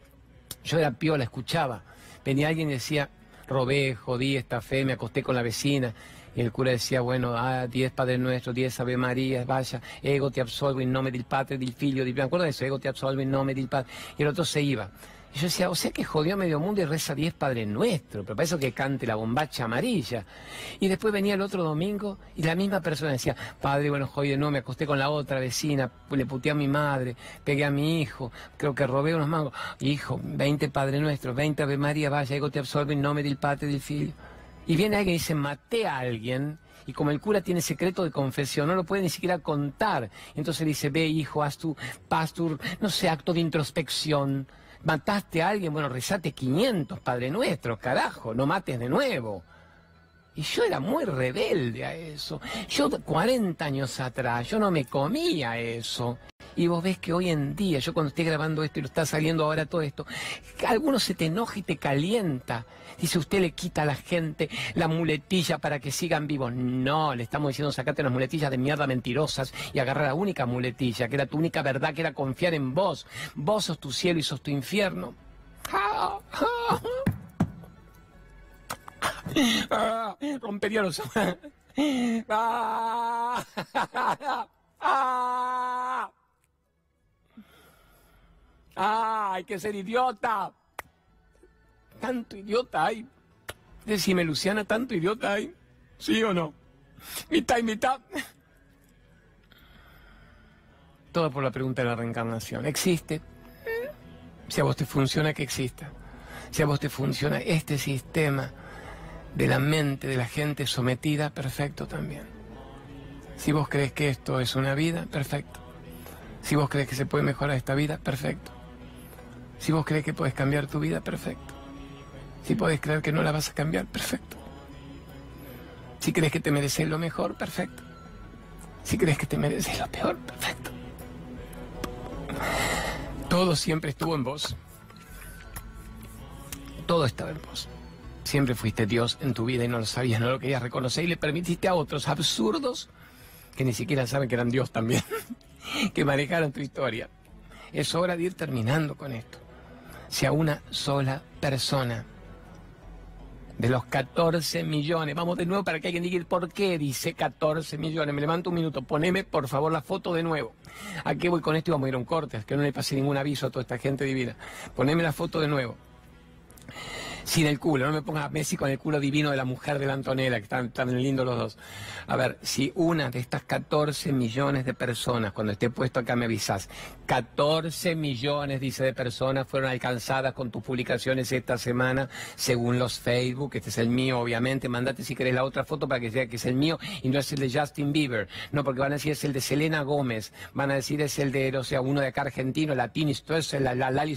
A: Yo era piola, escuchaba. Venía alguien y decía, robé, jodí, fe, me acosté con la vecina. Y el cura decía, bueno, ah, diez Padre Nuestro, diez Ave María, vaya, ego te absolvo in nome del Padre, del Figlio, me acuerdo de eso, ego te absolvo in nome del Padre. Y el otro se iba. Y yo decía, o sea que jodió a medio mundo y reza diez Padre Nuestro, pero para eso que cante la bombacha amarilla. Y después venía el otro domingo y la misma persona decía, Padre, bueno, jodido, no, me acosté con la otra vecina, le puteé a mi madre, pegué a mi hijo, creo que robé unos mangos. Hijo, veinte Padre Nuestro, veinte Ave María, vaya, ego te absolvo in nome del Padre, del Figlio. Y viene alguien y dice, maté a alguien, y como el cura tiene secreto de confesión, no lo puede ni siquiera contar. Entonces dice, ve hijo, haz tu pastor, no sé, acto de introspección. Mataste a alguien, bueno, rezate 500, Padre Nuestro, carajo, no mates de nuevo. Y yo era muy rebelde a eso. Yo 40 años atrás, yo no me comía eso. Y vos ves que hoy en día, yo cuando estoy grabando esto y lo está saliendo ahora todo esto, alguno se te enoja y te calienta. Dice, usted le quita a la gente la muletilla para que sigan vivos. No, le estamos diciendo, sacate las muletillas de mierda mentirosas y agarra la única muletilla, que era tu única verdad, que era confiar en vos. Vos sos tu cielo y sos tu infierno. *laughs* rompería los... *laughs* ¡Ah! ¡Hay que ser idiota! Tanto idiota hay. Decime, Luciana, tanto idiota hay. ¿Sí o no? Mitad y mitad. Todo por la pregunta de la reencarnación. ¿Existe? Si a vos te funciona, que exista. Si a vos te funciona este sistema de la mente de la gente sometida, perfecto también. Si vos crees que esto es una vida, perfecto. Si vos crees que se puede mejorar esta vida, perfecto. Si vos crees que puedes cambiar tu vida, perfecto. Si podés creer que no la vas a cambiar, perfecto. Si crees que te mereces lo mejor, perfecto. Si crees que te mereces lo peor, perfecto. Todo siempre estuvo en vos. Todo estaba en vos. Siempre fuiste Dios en tu vida y no lo sabías, no lo querías reconocer y le permitiste a otros absurdos que ni siquiera saben que eran Dios también, *laughs* que manejaron tu historia. Es hora de ir terminando con esto si a una sola persona de los 14 millones, vamos de nuevo para que alguien diga por qué dice 14 millones, me levanto un minuto, poneme por favor la foto de nuevo. ¿A qué voy con esto? Y vamos a ir a un corte, que no le pase ningún aviso a toda esta gente divina. Poneme la foto de nuevo sin el culo. No me pongas a Messi con el culo divino de la mujer de la Antonella, que están tan lindos los dos. A ver, si una de estas 14 millones de personas, cuando esté puesto acá me avisas, 14 millones, dice, de personas fueron alcanzadas con tus publicaciones esta semana, según los Facebook, este es el mío, obviamente. Mandate si querés la otra foto para que sea que es el mío y no es el de Justin Bieber. No, porque van a decir es el de Selena Gómez, van a decir es el de, o sea, uno de acá argentino, latino, esto es la, la, Lali.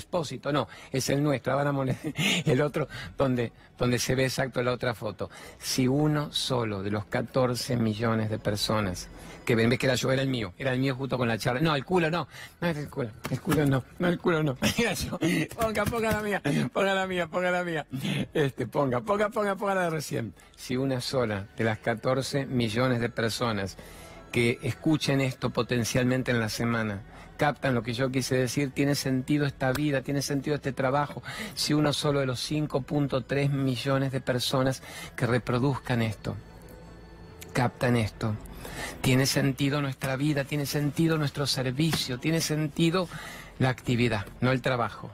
A: No, es el nuestro. Van a poner *laughs* el otro donde, donde se ve exacto la otra foto. Si uno solo de los 14 millones de personas que ven, ves que era yo, era el mío, era el mío justo con la charla. No, el culo no, no es el culo, el culo no, no el culo no. *laughs* Ponga, ponga la mía, ponga la mía, ponga la mía. Este, ponga, ponga, ponga, ponga la de recién. Si una sola de las 14 millones de personas que escuchen esto potencialmente en la semana captan lo que yo quise decir, tiene sentido esta vida, tiene sentido este trabajo, si uno solo de los 5.3 millones de personas que reproduzcan esto, captan esto. Tiene sentido nuestra vida, tiene sentido nuestro servicio, tiene sentido la actividad, no el trabajo.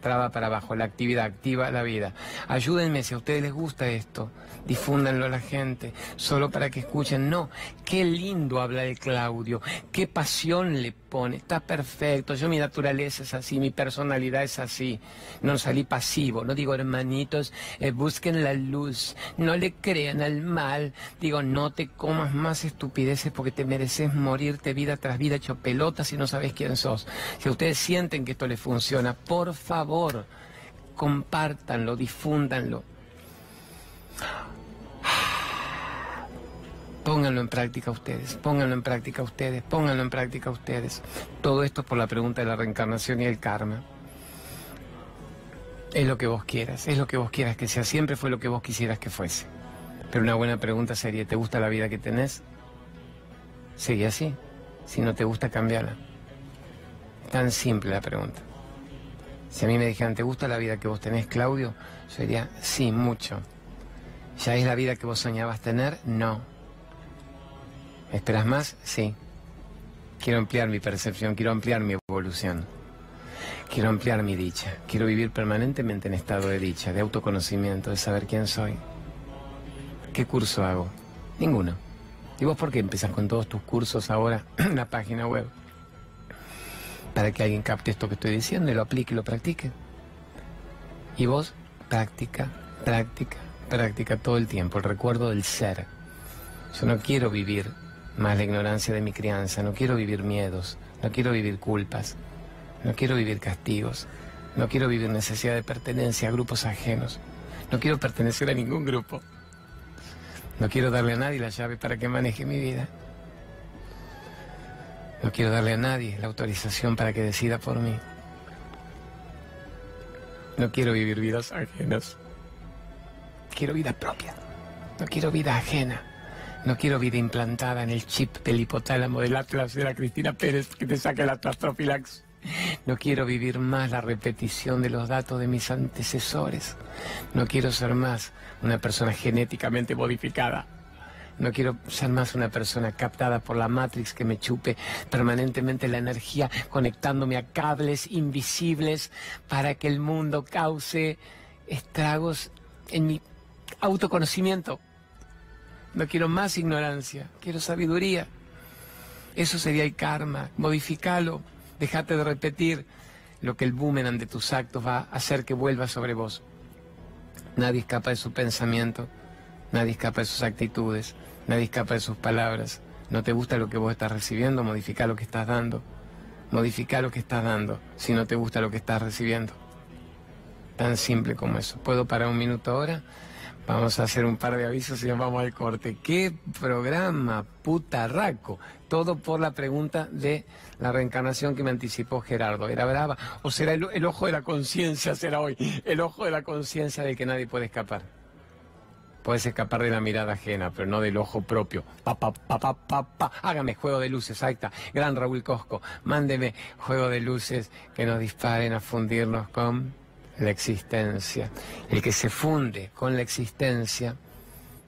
A: Traba para abajo, la actividad activa la vida. Ayúdenme si a ustedes les gusta esto, difúndanlo a la gente, solo para que escuchen. No, qué lindo habla el Claudio, qué pasión le dispone, está perfecto, yo mi naturaleza es así, mi personalidad es así, no salí pasivo, no digo hermanitos, eh, busquen la luz, no le crean al mal, digo no te comas más estupideces porque te mereces morirte vida tras vida hecho pelota si no sabes quién sos. Si ustedes sienten que esto les funciona, por favor, compártanlo, difúndanlo. Pónganlo en práctica ustedes, pónganlo en práctica ustedes, pónganlo en práctica ustedes. Todo esto por la pregunta de la reencarnación y el karma. Es lo que vos quieras, es lo que vos quieras que sea, siempre fue lo que vos quisieras que fuese. Pero una buena pregunta sería, ¿te gusta la vida que tenés? Sería así. Si no te gusta, cambiarla. Tan simple la pregunta. Si a mí me dijeran, ¿te gusta la vida que vos tenés, Claudio? Sería, sí, mucho. ¿Ya es la vida que vos soñabas tener? No. ¿Esperas más? Sí. Quiero ampliar mi percepción, quiero ampliar mi evolución. Quiero ampliar mi dicha. Quiero vivir permanentemente en estado de dicha, de autoconocimiento, de saber quién soy. ¿Qué curso hago? Ninguno. ¿Y vos por qué empezás con todos tus cursos ahora en la página web? Para que alguien capte esto que estoy diciendo y lo aplique y lo practique. Y vos, práctica, práctica, práctica todo el tiempo, el recuerdo del ser. Yo no quiero vivir más la ignorancia de mi crianza, no quiero vivir miedos, no quiero vivir culpas, no quiero vivir castigos, no quiero vivir necesidad de pertenencia a grupos ajenos, no quiero pertenecer a ningún grupo, no quiero darle a nadie la llave para que maneje mi vida, no quiero darle a nadie la autorización para que decida por mí, no quiero vivir vidas ajenas, quiero vida propia, no quiero vida ajena. No quiero vida implantada en el chip del hipotálamo del Atlas de la Cristina Pérez que te saca el Atlas Profilax. No quiero vivir más la repetición de los datos de mis antecesores. No quiero ser más una persona genéticamente modificada. No quiero ser más una persona captada por la Matrix que me chupe permanentemente la energía conectándome a cables invisibles para que el mundo cause estragos en mi autoconocimiento. No quiero más ignorancia, quiero sabiduría. Eso sería el karma. Modificalo. Déjate de repetir lo que el boomerang de tus actos va a hacer que vuelva sobre vos. Nadie escapa de su pensamiento, nadie escapa de sus actitudes, nadie escapa de sus palabras. ¿No te gusta lo que vos estás recibiendo? Modifica lo que estás dando. Modifica lo que estás dando si no te gusta lo que estás recibiendo. Tan simple como eso. ¿Puedo parar un minuto ahora? Vamos a hacer un par de avisos y nos vamos al corte. ¿Qué programa, putarraco? Todo por la pregunta de la reencarnación que me anticipó Gerardo. ¿Era brava? ¿O será el, ojo de la conciencia? Será hoy el ojo de la conciencia del que nadie puede escapar. Puedes escapar de la mirada ajena, pero no del ojo propio. Pa, pa, pa, pa, pa, pa. Hágame juego de luces, ahí está. Gran Raúl Cosco, mándeme juego de luces que nos disparen a fundirnos con la existencia. El que se funde con la existencia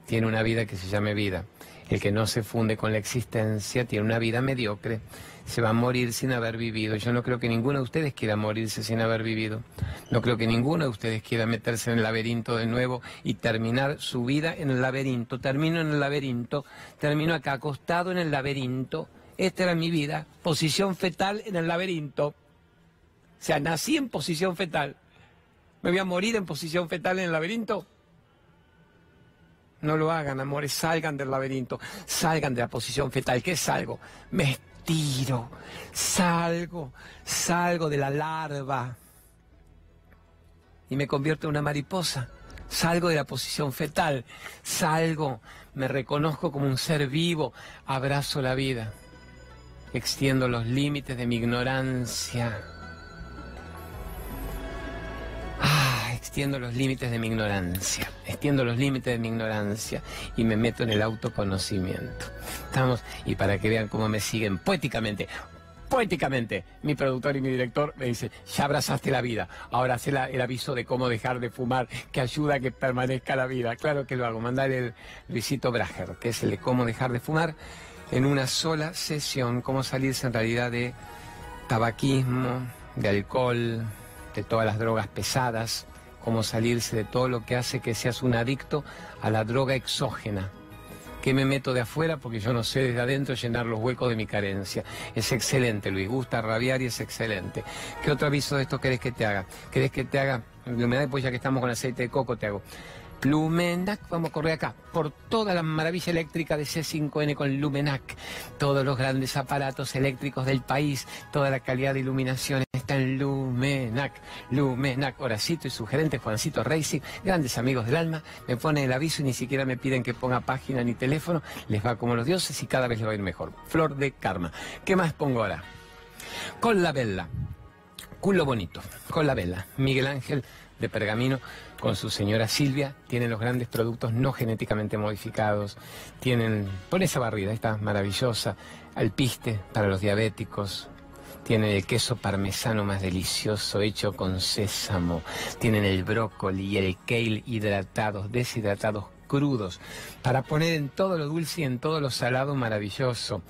A: tiene una vida que se llame vida. El que no se funde con la existencia tiene una vida mediocre. Se va a morir sin haber vivido. Yo no creo que ninguno de ustedes quiera morirse sin haber vivido. No creo que ninguno de ustedes quiera meterse en el laberinto de nuevo y terminar su vida en el laberinto. Termino en el laberinto, termino acá acostado en el laberinto. Esta era mi vida, posición fetal en el laberinto. O sea, nací en posición fetal. ¿Me voy a morir en posición fetal en el laberinto? No lo hagan, amores, salgan del laberinto, salgan de la posición fetal. ¿Qué salgo? Me estiro, salgo, salgo de la larva y me convierto en una mariposa. Salgo de la posición fetal, salgo, me reconozco como un ser vivo, abrazo la vida, extiendo los límites de mi ignorancia extiendo los límites de mi ignorancia, extiendo los límites de mi ignorancia y me meto en el autoconocimiento. Estamos, y para que vean cómo me siguen poéticamente, poéticamente, mi productor y mi director me dice, ya abrazaste la vida, ahora haz el aviso de cómo dejar de fumar, que ayuda a que permanezca la vida. Claro que lo hago, mandar el Luisito Brager, que es el de cómo dejar de fumar, en una sola sesión, cómo salirse en realidad de tabaquismo, de alcohol, de todas las drogas pesadas, cómo salirse de todo lo que hace que seas un adicto a la droga exógena, ¿Qué me meto de afuera? Porque yo no sé desde adentro llenar los huecos de mi carencia. Es excelente, Luis. Gusta rabiar y es excelente. ¿Qué otro aviso de esto querés que te haga? ¿Querés que te haga? Después ya que estamos con aceite de coco, te hago. Lumenac, vamos a correr acá, por toda la maravilla eléctrica de C5N con Lumenac, todos los grandes aparatos eléctricos del país, toda la calidad de iluminación está en Lumenac, Lumenac, Horacito y su gerente Juancito Racing, grandes amigos del alma, me ponen el aviso y ni siquiera me piden que ponga página ni teléfono, les va como los dioses y cada vez les va a ir mejor. Flor de Karma. ¿Qué más pongo ahora? Con la vela, culo bonito, con la vela, Miguel Ángel de Pergamino con su señora Silvia, tienen los grandes productos no genéticamente modificados, tienen, pon esa barrida, está maravillosa, alpiste para los diabéticos, tienen el queso parmesano más delicioso hecho con sésamo, tienen el brócoli y el kale hidratados, deshidratados, crudos, para poner en todo lo dulce y en todo lo salado maravilloso.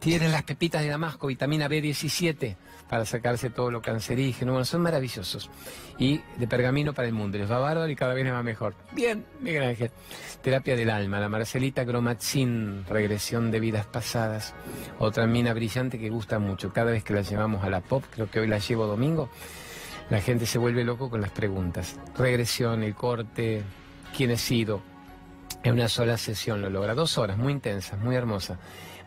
A: Tienen las pepitas de Damasco, vitamina B17, para sacarse todo lo cancerígeno. Bueno, son maravillosos. Y de pergamino para el mundo. Les va bárbaro y cada vez les va mejor. Bien, Miguel Ángel. Terapia del alma, la Marcelita Gromatzin, regresión de vidas pasadas. Otra mina brillante que gusta mucho. Cada vez que la llevamos a la pop, creo que hoy la llevo domingo, la gente se vuelve loco con las preguntas. Regresión, el corte, quién he sido. En una sola sesión lo logra. Dos horas, muy intensas, muy hermosa.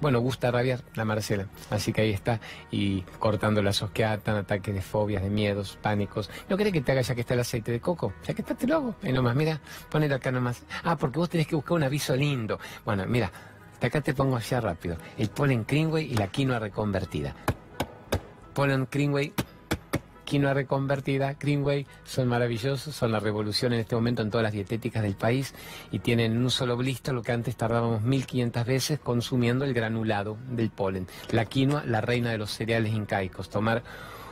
A: Bueno, gusta rabiar la Marcela, así que ahí está, y cortando la sosqueatan, ataques de fobias, de miedos, pánicos. ¿No querés que te haga ya que está el aceite de coco? Ya que está, te lo hago. Ahí nomás, mira, ponelo acá nomás. Ah, porque vos tenés que buscar un aviso lindo. Bueno, mira, acá te pongo allá rápido. El polen Greenway y la quinoa reconvertida. Polen Greenway quinoa reconvertida, Greenway, son maravillosos, son la revolución en este momento en todas las dietéticas del país y tienen un solo blister lo que antes tardábamos 1500 veces consumiendo el granulado del polen. La quinoa, la reina de los cereales incaicos. Tomar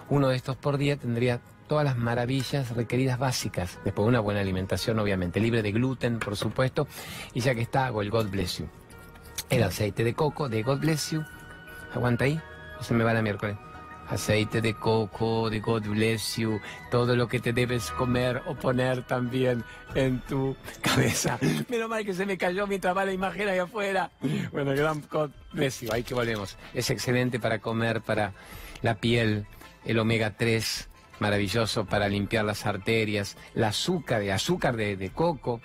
A: uno de estos por día tendría todas las maravillas requeridas básicas, después de una buena alimentación obviamente, libre de gluten por supuesto, y ya que está hago el God Bless You. El aceite de coco de God Bless You, aguanta ahí, o se me va la miércoles aceite de coco, de God bless you, todo lo que te debes comer o poner también en tu cabeza. *laughs* Menos mal que se me cayó mientras va la imagen ahí afuera. Bueno, gran God bless you, ahí que volvemos. Es excelente para comer, para la piel, el omega 3, maravilloso para limpiar las arterias, el azúcar de azúcar de, de coco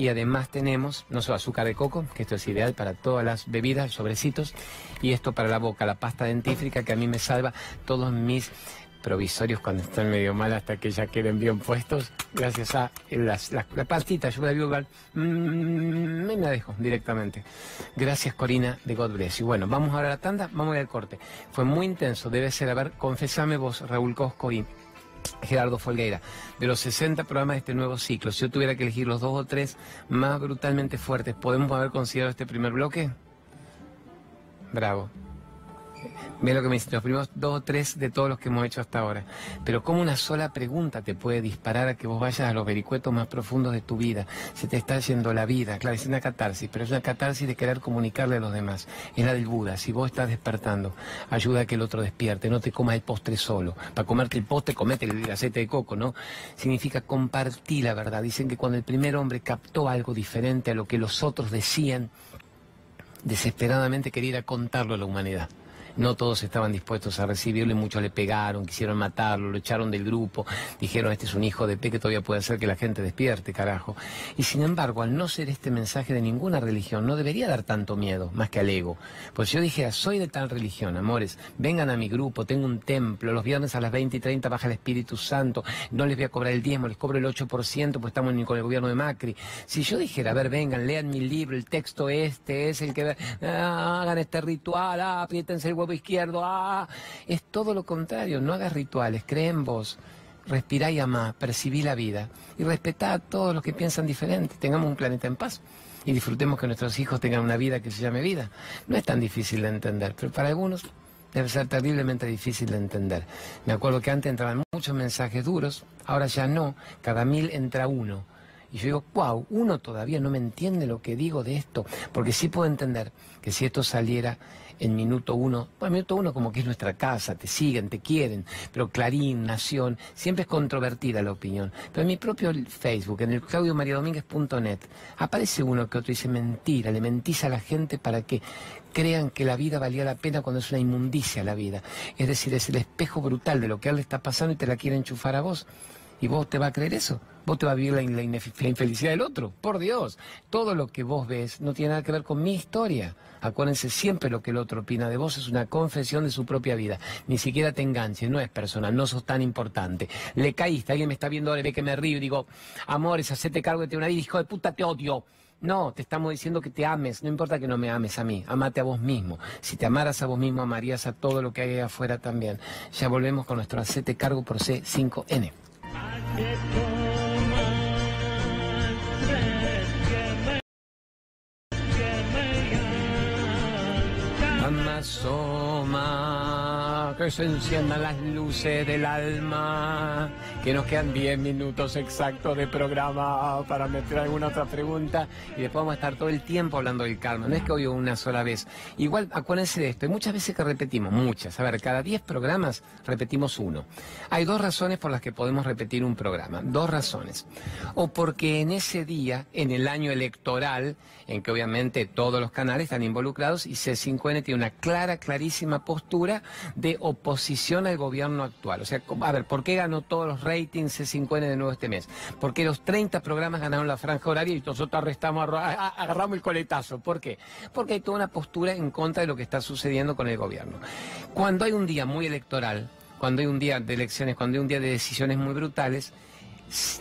A: y además tenemos no solo azúcar de coco, que esto es ideal para todas las bebidas, sobrecitos, y esto para la boca, la pasta dentífrica que a mí me salva todos mis provisorios cuando están medio mal hasta que ya queden bien puestos, gracias a las, la pastita, yo la digo, mm, me la dejo directamente. Gracias Corina de God Bless. Y bueno, vamos ahora a la tanda, vamos a ir al corte. Fue muy intenso, debe ser, a ver, confesame vos, Raúl Cosco y Gerardo Folgueira, de los 60 programas de este nuevo ciclo, si yo tuviera que elegir los dos o tres más brutalmente fuertes, ¿podemos haber considerado este primer bloque? Bravo. Ve lo que me dicen, los primeros dos o tres de todos los que hemos hecho hasta ahora. Pero como una sola pregunta te puede disparar a que vos vayas a los vericuetos más profundos de tu vida. Se te está yendo la vida. Claro, es una catarsis, pero es una catarsis de querer comunicarle a los demás. Es la del Buda. Si vos estás despertando, ayuda a que el otro despierte. No te comas el postre solo. Para comerte el postre, comete el aceite de coco, ¿no? Significa compartir la verdad. Dicen que cuando el primer hombre captó algo diferente a lo que los otros decían, desesperadamente quería ir a contarlo a la humanidad. No todos estaban dispuestos a recibirlo y muchos le pegaron, quisieron matarlo, lo echaron del grupo, dijeron este es un hijo de P que todavía puede hacer que la gente despierte, carajo. Y sin embargo, al no ser este mensaje de ninguna religión, no debería dar tanto miedo, más que al ego. Pues yo dije, soy de tal religión, amores, vengan a mi grupo, tengo un templo, los viernes a las 20 y 30 baja el Espíritu Santo, no les voy a cobrar el diezmo, les cobro el 8%, pues estamos con el gobierno de Macri. Si yo dijera, a ver, vengan, lean mi libro, el texto este es el que... Ah, hagan este ritual, ah, apriétense el huevo izquierdo, ah, es todo lo contrario, no hagas rituales, cree en vos, respirá y amá, percibí la vida y respetá a todos los que piensan diferente, tengamos un planeta en paz y disfrutemos que nuestros hijos tengan una vida que se llame vida. No es tan difícil de entender, pero para algunos debe ser terriblemente difícil de entender. Me acuerdo que antes entraban muchos mensajes duros, ahora ya no, cada mil entra uno. Y yo digo, wow, uno todavía no me entiende lo que digo de esto, porque sí puedo entender que si esto saliera en minuto uno, bueno, minuto uno como que es nuestra casa, te siguen, te quieren, pero Clarín, Nación, siempre es controvertida la opinión. Pero en mi propio Facebook, en el claudiomariadomínguez.net, aparece uno que otro dice mentira, le mentís a la gente para que crean que la vida valía la pena cuando es una inmundicia la vida. Es decir, es el espejo brutal de lo que él le está pasando y te la quiere enchufar a vos. ¿Y vos te va a creer eso? ¿Vos te va a vivir la, infelicidad del otro? Por Dios, todo lo que vos ves no tiene nada que ver con mi historia. Acuérdense, siempre lo que el otro opina de vos es una confesión de su propia vida. Ni siquiera te enganches, no es personal, no sos tan importante. Le caíste, alguien me está viendo ahora ve que me río y digo, amores, hacete cargo de una vida, hijo de puta, te odio. No, te estamos diciendo que te ames, no importa que no me ames a mí, amate a vos mismo. Si te amaras a vos mismo, amarías a todo lo que hay afuera también. Ya volvemos con nuestro hacete cargo por C5N. Asoma, que se enciendan las luces del alma, que nos quedan 10 minutos exactos de programa para meter alguna otra pregunta y después vamos a estar todo el tiempo hablando del karma. No es que hoy una sola vez. Igual, acuérdense de esto, hay muchas veces que repetimos, muchas. A ver, cada 10 programas repetimos uno. Hay dos razones por las que podemos repetir un programa, dos razones. O porque en ese día, en el año electoral, en que obviamente todos los canales están involucrados y C5N tiene una clara, clarísima postura de oposición al gobierno actual. O sea, a ver, ¿por qué ganó todos los ratings C5N de nuevo este mes? Porque los 30 programas ganaron la franja horaria y nosotros arrestamos, agarramos el coletazo. ¿Por qué? Porque hay toda una postura en contra de lo que está sucediendo con el gobierno. Cuando hay un día muy electoral, cuando hay un día de elecciones, cuando hay un día de decisiones muy brutales,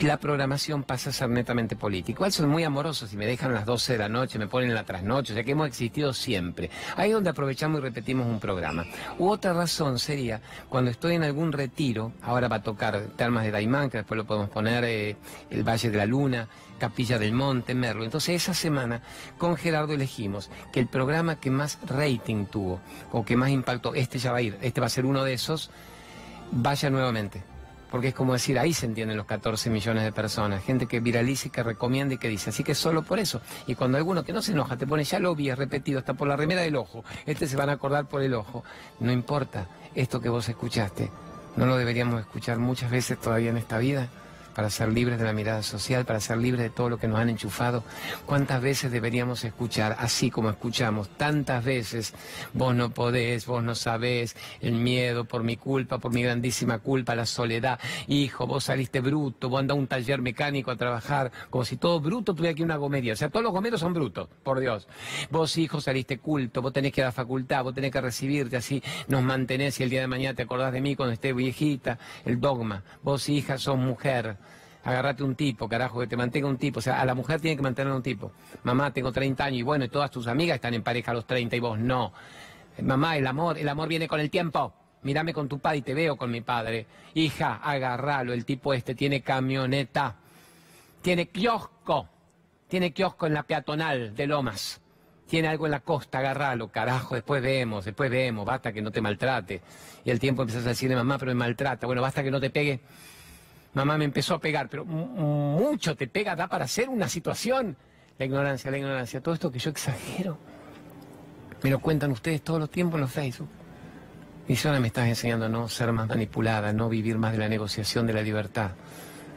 A: la programación pasa a ser netamente política. Igual son muy amorosos y me dejan a las 12 de la noche, me ponen en la trasnoche, o sea que hemos existido siempre. Ahí es donde aprovechamos y repetimos un programa. U otra razón sería cuando estoy en algún retiro, ahora va a tocar Termas de Daimán, que después lo podemos poner, eh, el Valle de la Luna, Capilla del Monte, Merlo. Entonces esa semana con Gerardo elegimos que el programa que más rating tuvo, o que más impactó, este ya va a ir, este va a ser uno de esos, vaya nuevamente porque es como decir, ahí se entienden los 14 millones de personas, gente que viraliza y que recomienda y que dice, así que solo por eso. Y cuando alguno que no se enoja te pone, ya lo vi, repetido, está por la remera del ojo, este se van a acordar por el ojo, no importa, esto que vos escuchaste, no lo deberíamos escuchar muchas veces todavía en esta vida para ser libres de la mirada social, para ser libres de todo lo que nos han enchufado. ¿Cuántas veces deberíamos escuchar, así como escuchamos tantas veces, vos no podés, vos no sabés, el miedo por mi culpa, por mi grandísima culpa, la soledad, hijo, vos saliste bruto, vos andás a un taller mecánico a trabajar, como si todo bruto tuviera aquí una gomedia. O sea, todos los gomeros son brutos, por Dios. Vos, hijo, saliste culto, vos tenés que ir a la facultad, vos tenés que recibirte, así nos mantenés y el día de mañana te acordás de mí cuando esté viejita, el dogma. Vos, hija, sos mujer agarrate un tipo, carajo, que te mantenga un tipo. O sea, a la mujer tiene que mantener un tipo. Mamá, tengo 30 años y bueno, y todas tus amigas están en pareja a los 30 y vos no. Mamá, el amor, el amor viene con el tiempo. Mírame con tu padre y te veo con mi padre. Hija, agarralo, el tipo este tiene camioneta. Tiene kiosco. Tiene kiosco en la peatonal de Lomas. Tiene algo en la costa, agarralo, carajo, después vemos, después vemos, basta que no te maltrate. Y el tiempo empiezas a decirle, mamá, pero me maltrata. Bueno, basta que no te pegue Mamá me empezó a pegar, pero mucho te pega, da para hacer una situación. La ignorancia, la ignorancia, todo esto que yo exagero. Me lo cuentan ustedes todos los tiempos en los Facebook. Y ahora me estás enseñando a no ser más manipulada, no vivir más de la negociación de la libertad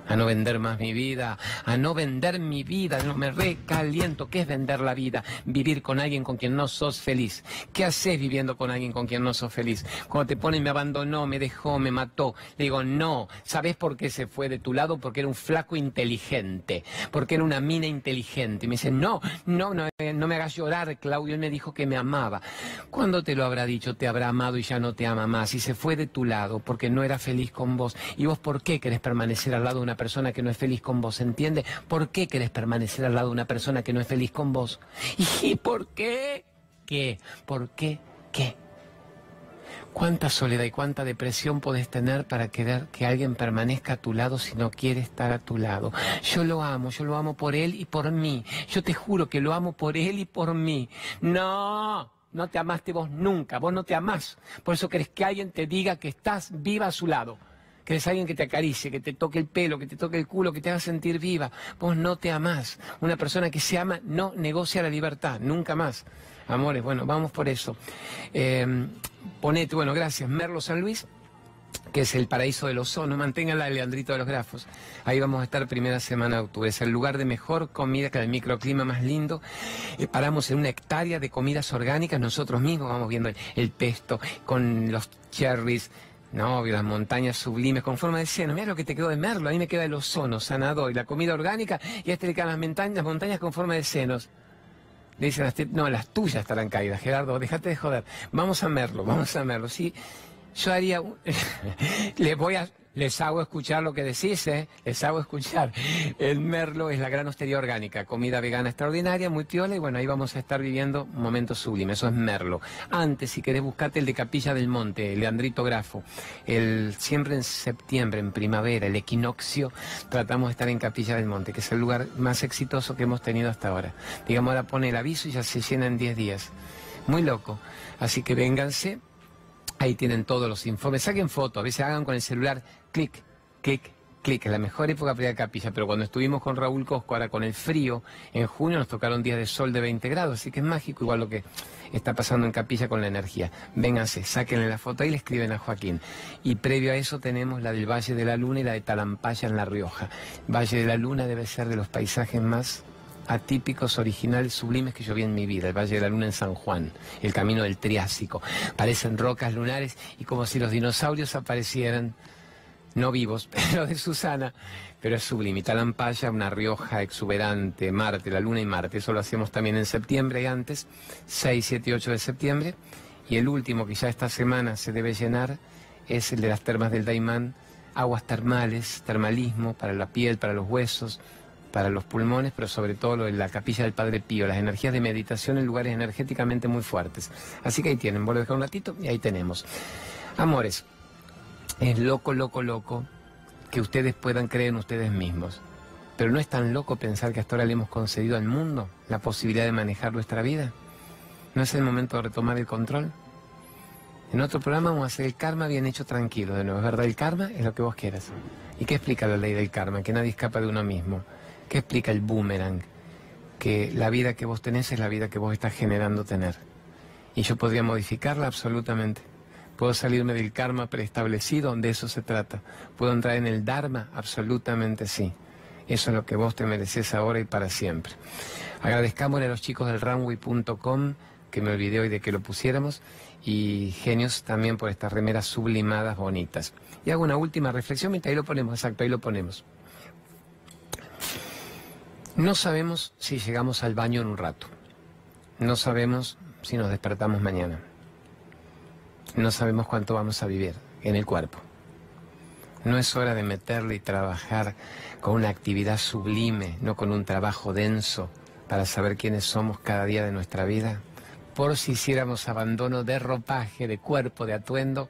A: a no vender más mi vida, a no vender mi vida, no me recaliento. ¿Qué es vender la vida? Vivir con alguien con quien no sos feliz. ¿Qué haces viviendo con alguien con quien no sos feliz? Cuando te ponen me abandonó, me dejó, me mató, le digo, no, ¿sabes por qué se fue de tu lado? Porque era un flaco inteligente, porque era una mina inteligente. Y me dice, no, no, no, eh, no me hagas llorar, Claudio, él me dijo que me amaba. ¿Cuándo te lo habrá dicho? Te habrá amado y ya no te ama más. Y se fue de tu lado porque no era feliz con vos. ¿Y vos por qué querés permanecer al lado de una persona que no es feliz con vos, ¿entiende? ¿Por qué querés permanecer al lado de una persona que no es feliz con vos? ¿Y por qué? ¿Qué? ¿Por qué? ¿Qué? ¿Cuánta soledad y cuánta depresión podés tener para querer que alguien permanezca a tu lado si no quiere estar a tu lado? Yo lo amo, yo lo amo por él y por mí. Yo te juro que lo amo por él y por mí. No, no te amaste vos nunca, vos no te amás. Por eso querés que alguien te diga que estás viva a su lado que es alguien que te acaricie, que te toque el pelo, que te toque el culo, que te haga sentir viva. Vos no te amás. Una persona que se ama no negocia la libertad, nunca más. Amores, bueno, vamos por eso. Eh, ponete, bueno, gracias. Merlo San Luis, que es el paraíso del ozono. Manténgala Leandrito de los Grafos. Ahí vamos a estar primera semana de octubre. Es el lugar de mejor comida, que el microclima más lindo. Eh, paramos en una hectárea de comidas orgánicas. Nosotros mismos vamos viendo el, el pesto con los cherries. No, las montañas sublimes con forma de seno. Mira lo que te quedó de Merlo. A mí me queda el ozono, sanador, y la comida orgánica. Y a este le quedan las montañas, montañas con forma de senos. Le dicen, las no, las tuyas estarán caídas, Gerardo, déjate de joder. Vamos a Merlo, vamos a Merlo. Sí, yo haría, *laughs* les voy a, les hago escuchar lo que decís, ¿eh? Les hago escuchar. El Merlo es la gran hostería orgánica, comida vegana extraordinaria, muy piola, y bueno, ahí vamos a estar viviendo momentos sublimes, eso es Merlo. Antes, si querés buscarte el de Capilla del Monte, el Leandrito Grafo, el, siempre en septiembre, en primavera, el equinoccio, tratamos de estar en Capilla del Monte, que es el lugar más exitoso que hemos tenido hasta ahora. Digamos, ahora pone el aviso y ya se llena en 10 días. Muy loco. Así que vénganse, Ahí tienen todos los informes. Saquen fotos, a veces hagan con el celular, clic, clic, clic. Es la mejor época para ir a capilla. Pero cuando estuvimos con Raúl Cosco, ahora con el frío, en junio nos tocaron días de sol de 20 grados. Así que es mágico, igual lo que está pasando en capilla con la energía. Vénganse, sáquenle la foto y le escriben a Joaquín. Y previo a eso tenemos la del Valle de la Luna y la de Talampaya en La Rioja. Valle de la Luna debe ser de los paisajes más atípicos, originales, sublimes que yo vi en mi vida, el Valle de la Luna en San Juan, el camino del Triásico. Parecen rocas lunares y como si los dinosaurios aparecieran, no vivos, *laughs* pero de Susana, pero es sublime. Talampaya, una Rioja exuberante, Marte, la Luna y Marte. Eso lo hacemos también en septiembre y antes, 6, 7 y 8 de septiembre. Y el último, que ya esta semana se debe llenar, es el de las termas del Daimán, aguas termales, termalismo para la piel, para los huesos, para los pulmones, pero sobre todo lo de la capilla del Padre Pío, las energías de meditación en lugares energéticamente muy fuertes. Así que ahí tienen, vuelvo a dejar un ratito y ahí tenemos. Amores, es loco, loco, loco que ustedes puedan creer en ustedes mismos. Pero no es tan loco pensar que hasta ahora le hemos concedido al mundo la posibilidad de manejar nuestra vida. ¿No es el momento de retomar el control? En otro programa vamos a hacer el karma bien hecho tranquilo de nuevo. ¿Es verdad? El karma es lo que vos quieras. ¿Y qué explica la ley del karma? Que nadie escapa de uno mismo. ¿Qué explica el boomerang? Que la vida que vos tenés es la vida que vos estás generando tener. Y yo podría modificarla absolutamente. Puedo salirme del karma preestablecido, de eso se trata. Puedo entrar en el dharma, absolutamente sí. Eso es lo que vos te mereces ahora y para siempre. Agradezcámosle a los chicos del runway.com, que me olvidé hoy de que lo pusiéramos, y genios también por estas remeras sublimadas bonitas. Y hago una última reflexión, mientras ahí lo ponemos, exacto, ahí lo ponemos. No sabemos si llegamos al baño en un rato. No sabemos si nos despertamos mañana. No sabemos cuánto vamos a vivir en el cuerpo. No es hora de meterle y trabajar con una actividad sublime, no con un trabajo denso, para saber quiénes somos cada día de nuestra vida. Por si hiciéramos abandono de ropaje, de cuerpo, de atuendo,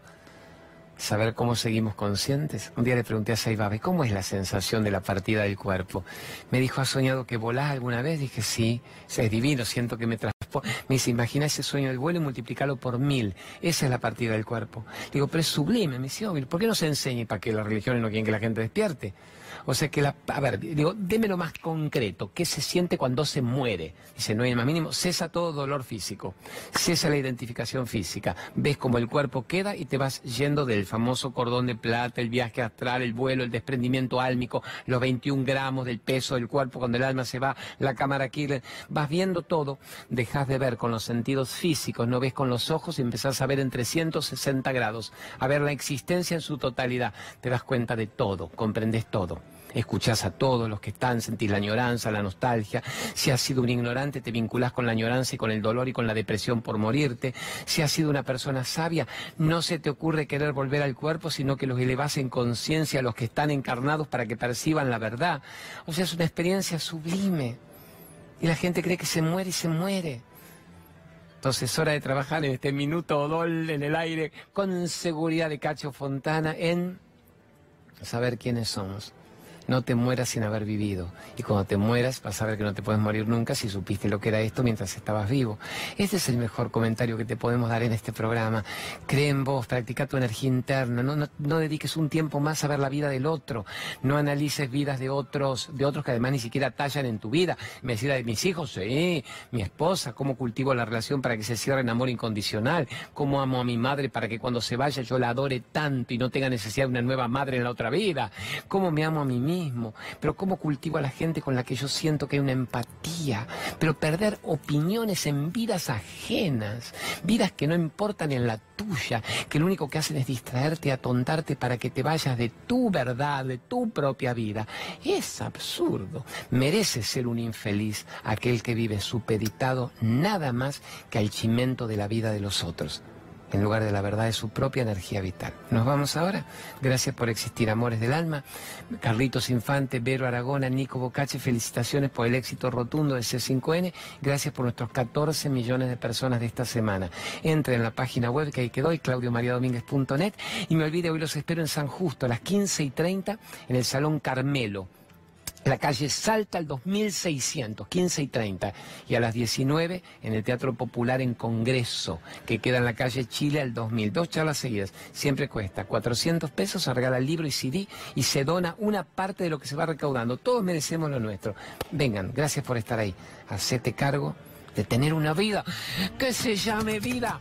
A: saber cómo seguimos conscientes. Un día le pregunté a Saibabe, ¿cómo es la sensación de la partida del cuerpo? Me dijo, ¿has soñado que volás alguna vez? Dije, sí, es divino, siento que me transporta. Me dice, imagina ese sueño del vuelo y multiplicarlo por mil. Esa es la partida del cuerpo. Digo, pero es sublime. Me dice, "Obvio, ¿por qué no se enseña para que las religiones no quieren que la gente despierte? O sea que la, a ver, digo, démelo más concreto. ¿Qué se siente cuando se muere? Dice, no hay el más mínimo. Cesa todo dolor físico. Cesa la identificación física. Ves cómo el cuerpo queda y te vas yendo del famoso cordón de plata, el viaje astral, el vuelo, el desprendimiento álmico, los 21 gramos del peso del cuerpo cuando el alma se va, la cámara killer. Vas viendo todo. Dejas de ver con los sentidos físicos, no ves con los ojos y empezás a ver en 360 grados, a ver la existencia en su totalidad. Te das cuenta de todo, comprendes todo. Escuchás a todos los que están, sentís la añoranza, la nostalgia. Si has sido un ignorante, te vinculás con la añoranza y con el dolor y con la depresión por morirte. Si has sido una persona sabia, no se te ocurre querer volver al cuerpo, sino que los elevás en conciencia a los que están encarnados para que perciban la verdad. O sea, es una experiencia sublime. Y la gente cree que se muere y se muere. Entonces es hora de trabajar en este minuto dol en el aire con seguridad de Cacho Fontana en saber quiénes somos. No te mueras sin haber vivido. Y cuando te mueras vas a ver que no te puedes morir nunca si supiste lo que era esto mientras estabas vivo. Este es el mejor comentario que te podemos dar en este programa. Cree en vos, practica tu energía interna. No, no, dediques un tiempo más a ver la vida del otro. No analices vidas de otros, de otros que además ni siquiera tallan en tu vida. Me decía de mis hijos, sí, mi esposa, cómo cultivo la relación para que se cierre en amor incondicional, cómo amo a mi madre para que cuando se vaya yo la adore tanto y no tenga necesidad de una nueva madre en la otra vida, cómo me amo a mí mismo, pero cómo cultivo a la gente con la que yo siento que hay una empatía, pero perder opiniones en vidas ajenas, vidas que no importan en la tuya, que lo único que hacen es distraerte, atontarte para que te vayas de tu verdad, de tu propia vida. Es absurdo. Merece ser un infeliz aquel que vive supeditado nada más que al chimento de la vida de los otros en lugar de la verdad de su propia energía vital. Nos vamos ahora. Gracias por existir, amores del alma. Carlitos Infante, Vero Aragona, Nico Bocache, felicitaciones por el éxito rotundo de C5N. Gracias por nuestros 14 millones de personas de esta semana. Entre en la página web que ahí quedó, claudiomariadomínguez.net. Y me olvide, hoy los espero en San Justo a las 15 y 30 en el Salón Carmelo la calle Salta al 2600, 15 y 30, y a las 19 en el Teatro Popular en Congreso, que queda en la calle Chile al 2000. Dos charlas seguidas, siempre cuesta 400 pesos, se regala libro y CD y se dona una parte de lo que se va recaudando. Todos merecemos lo nuestro. Vengan, gracias por estar ahí. Hacete cargo de tener una vida que se llame vida.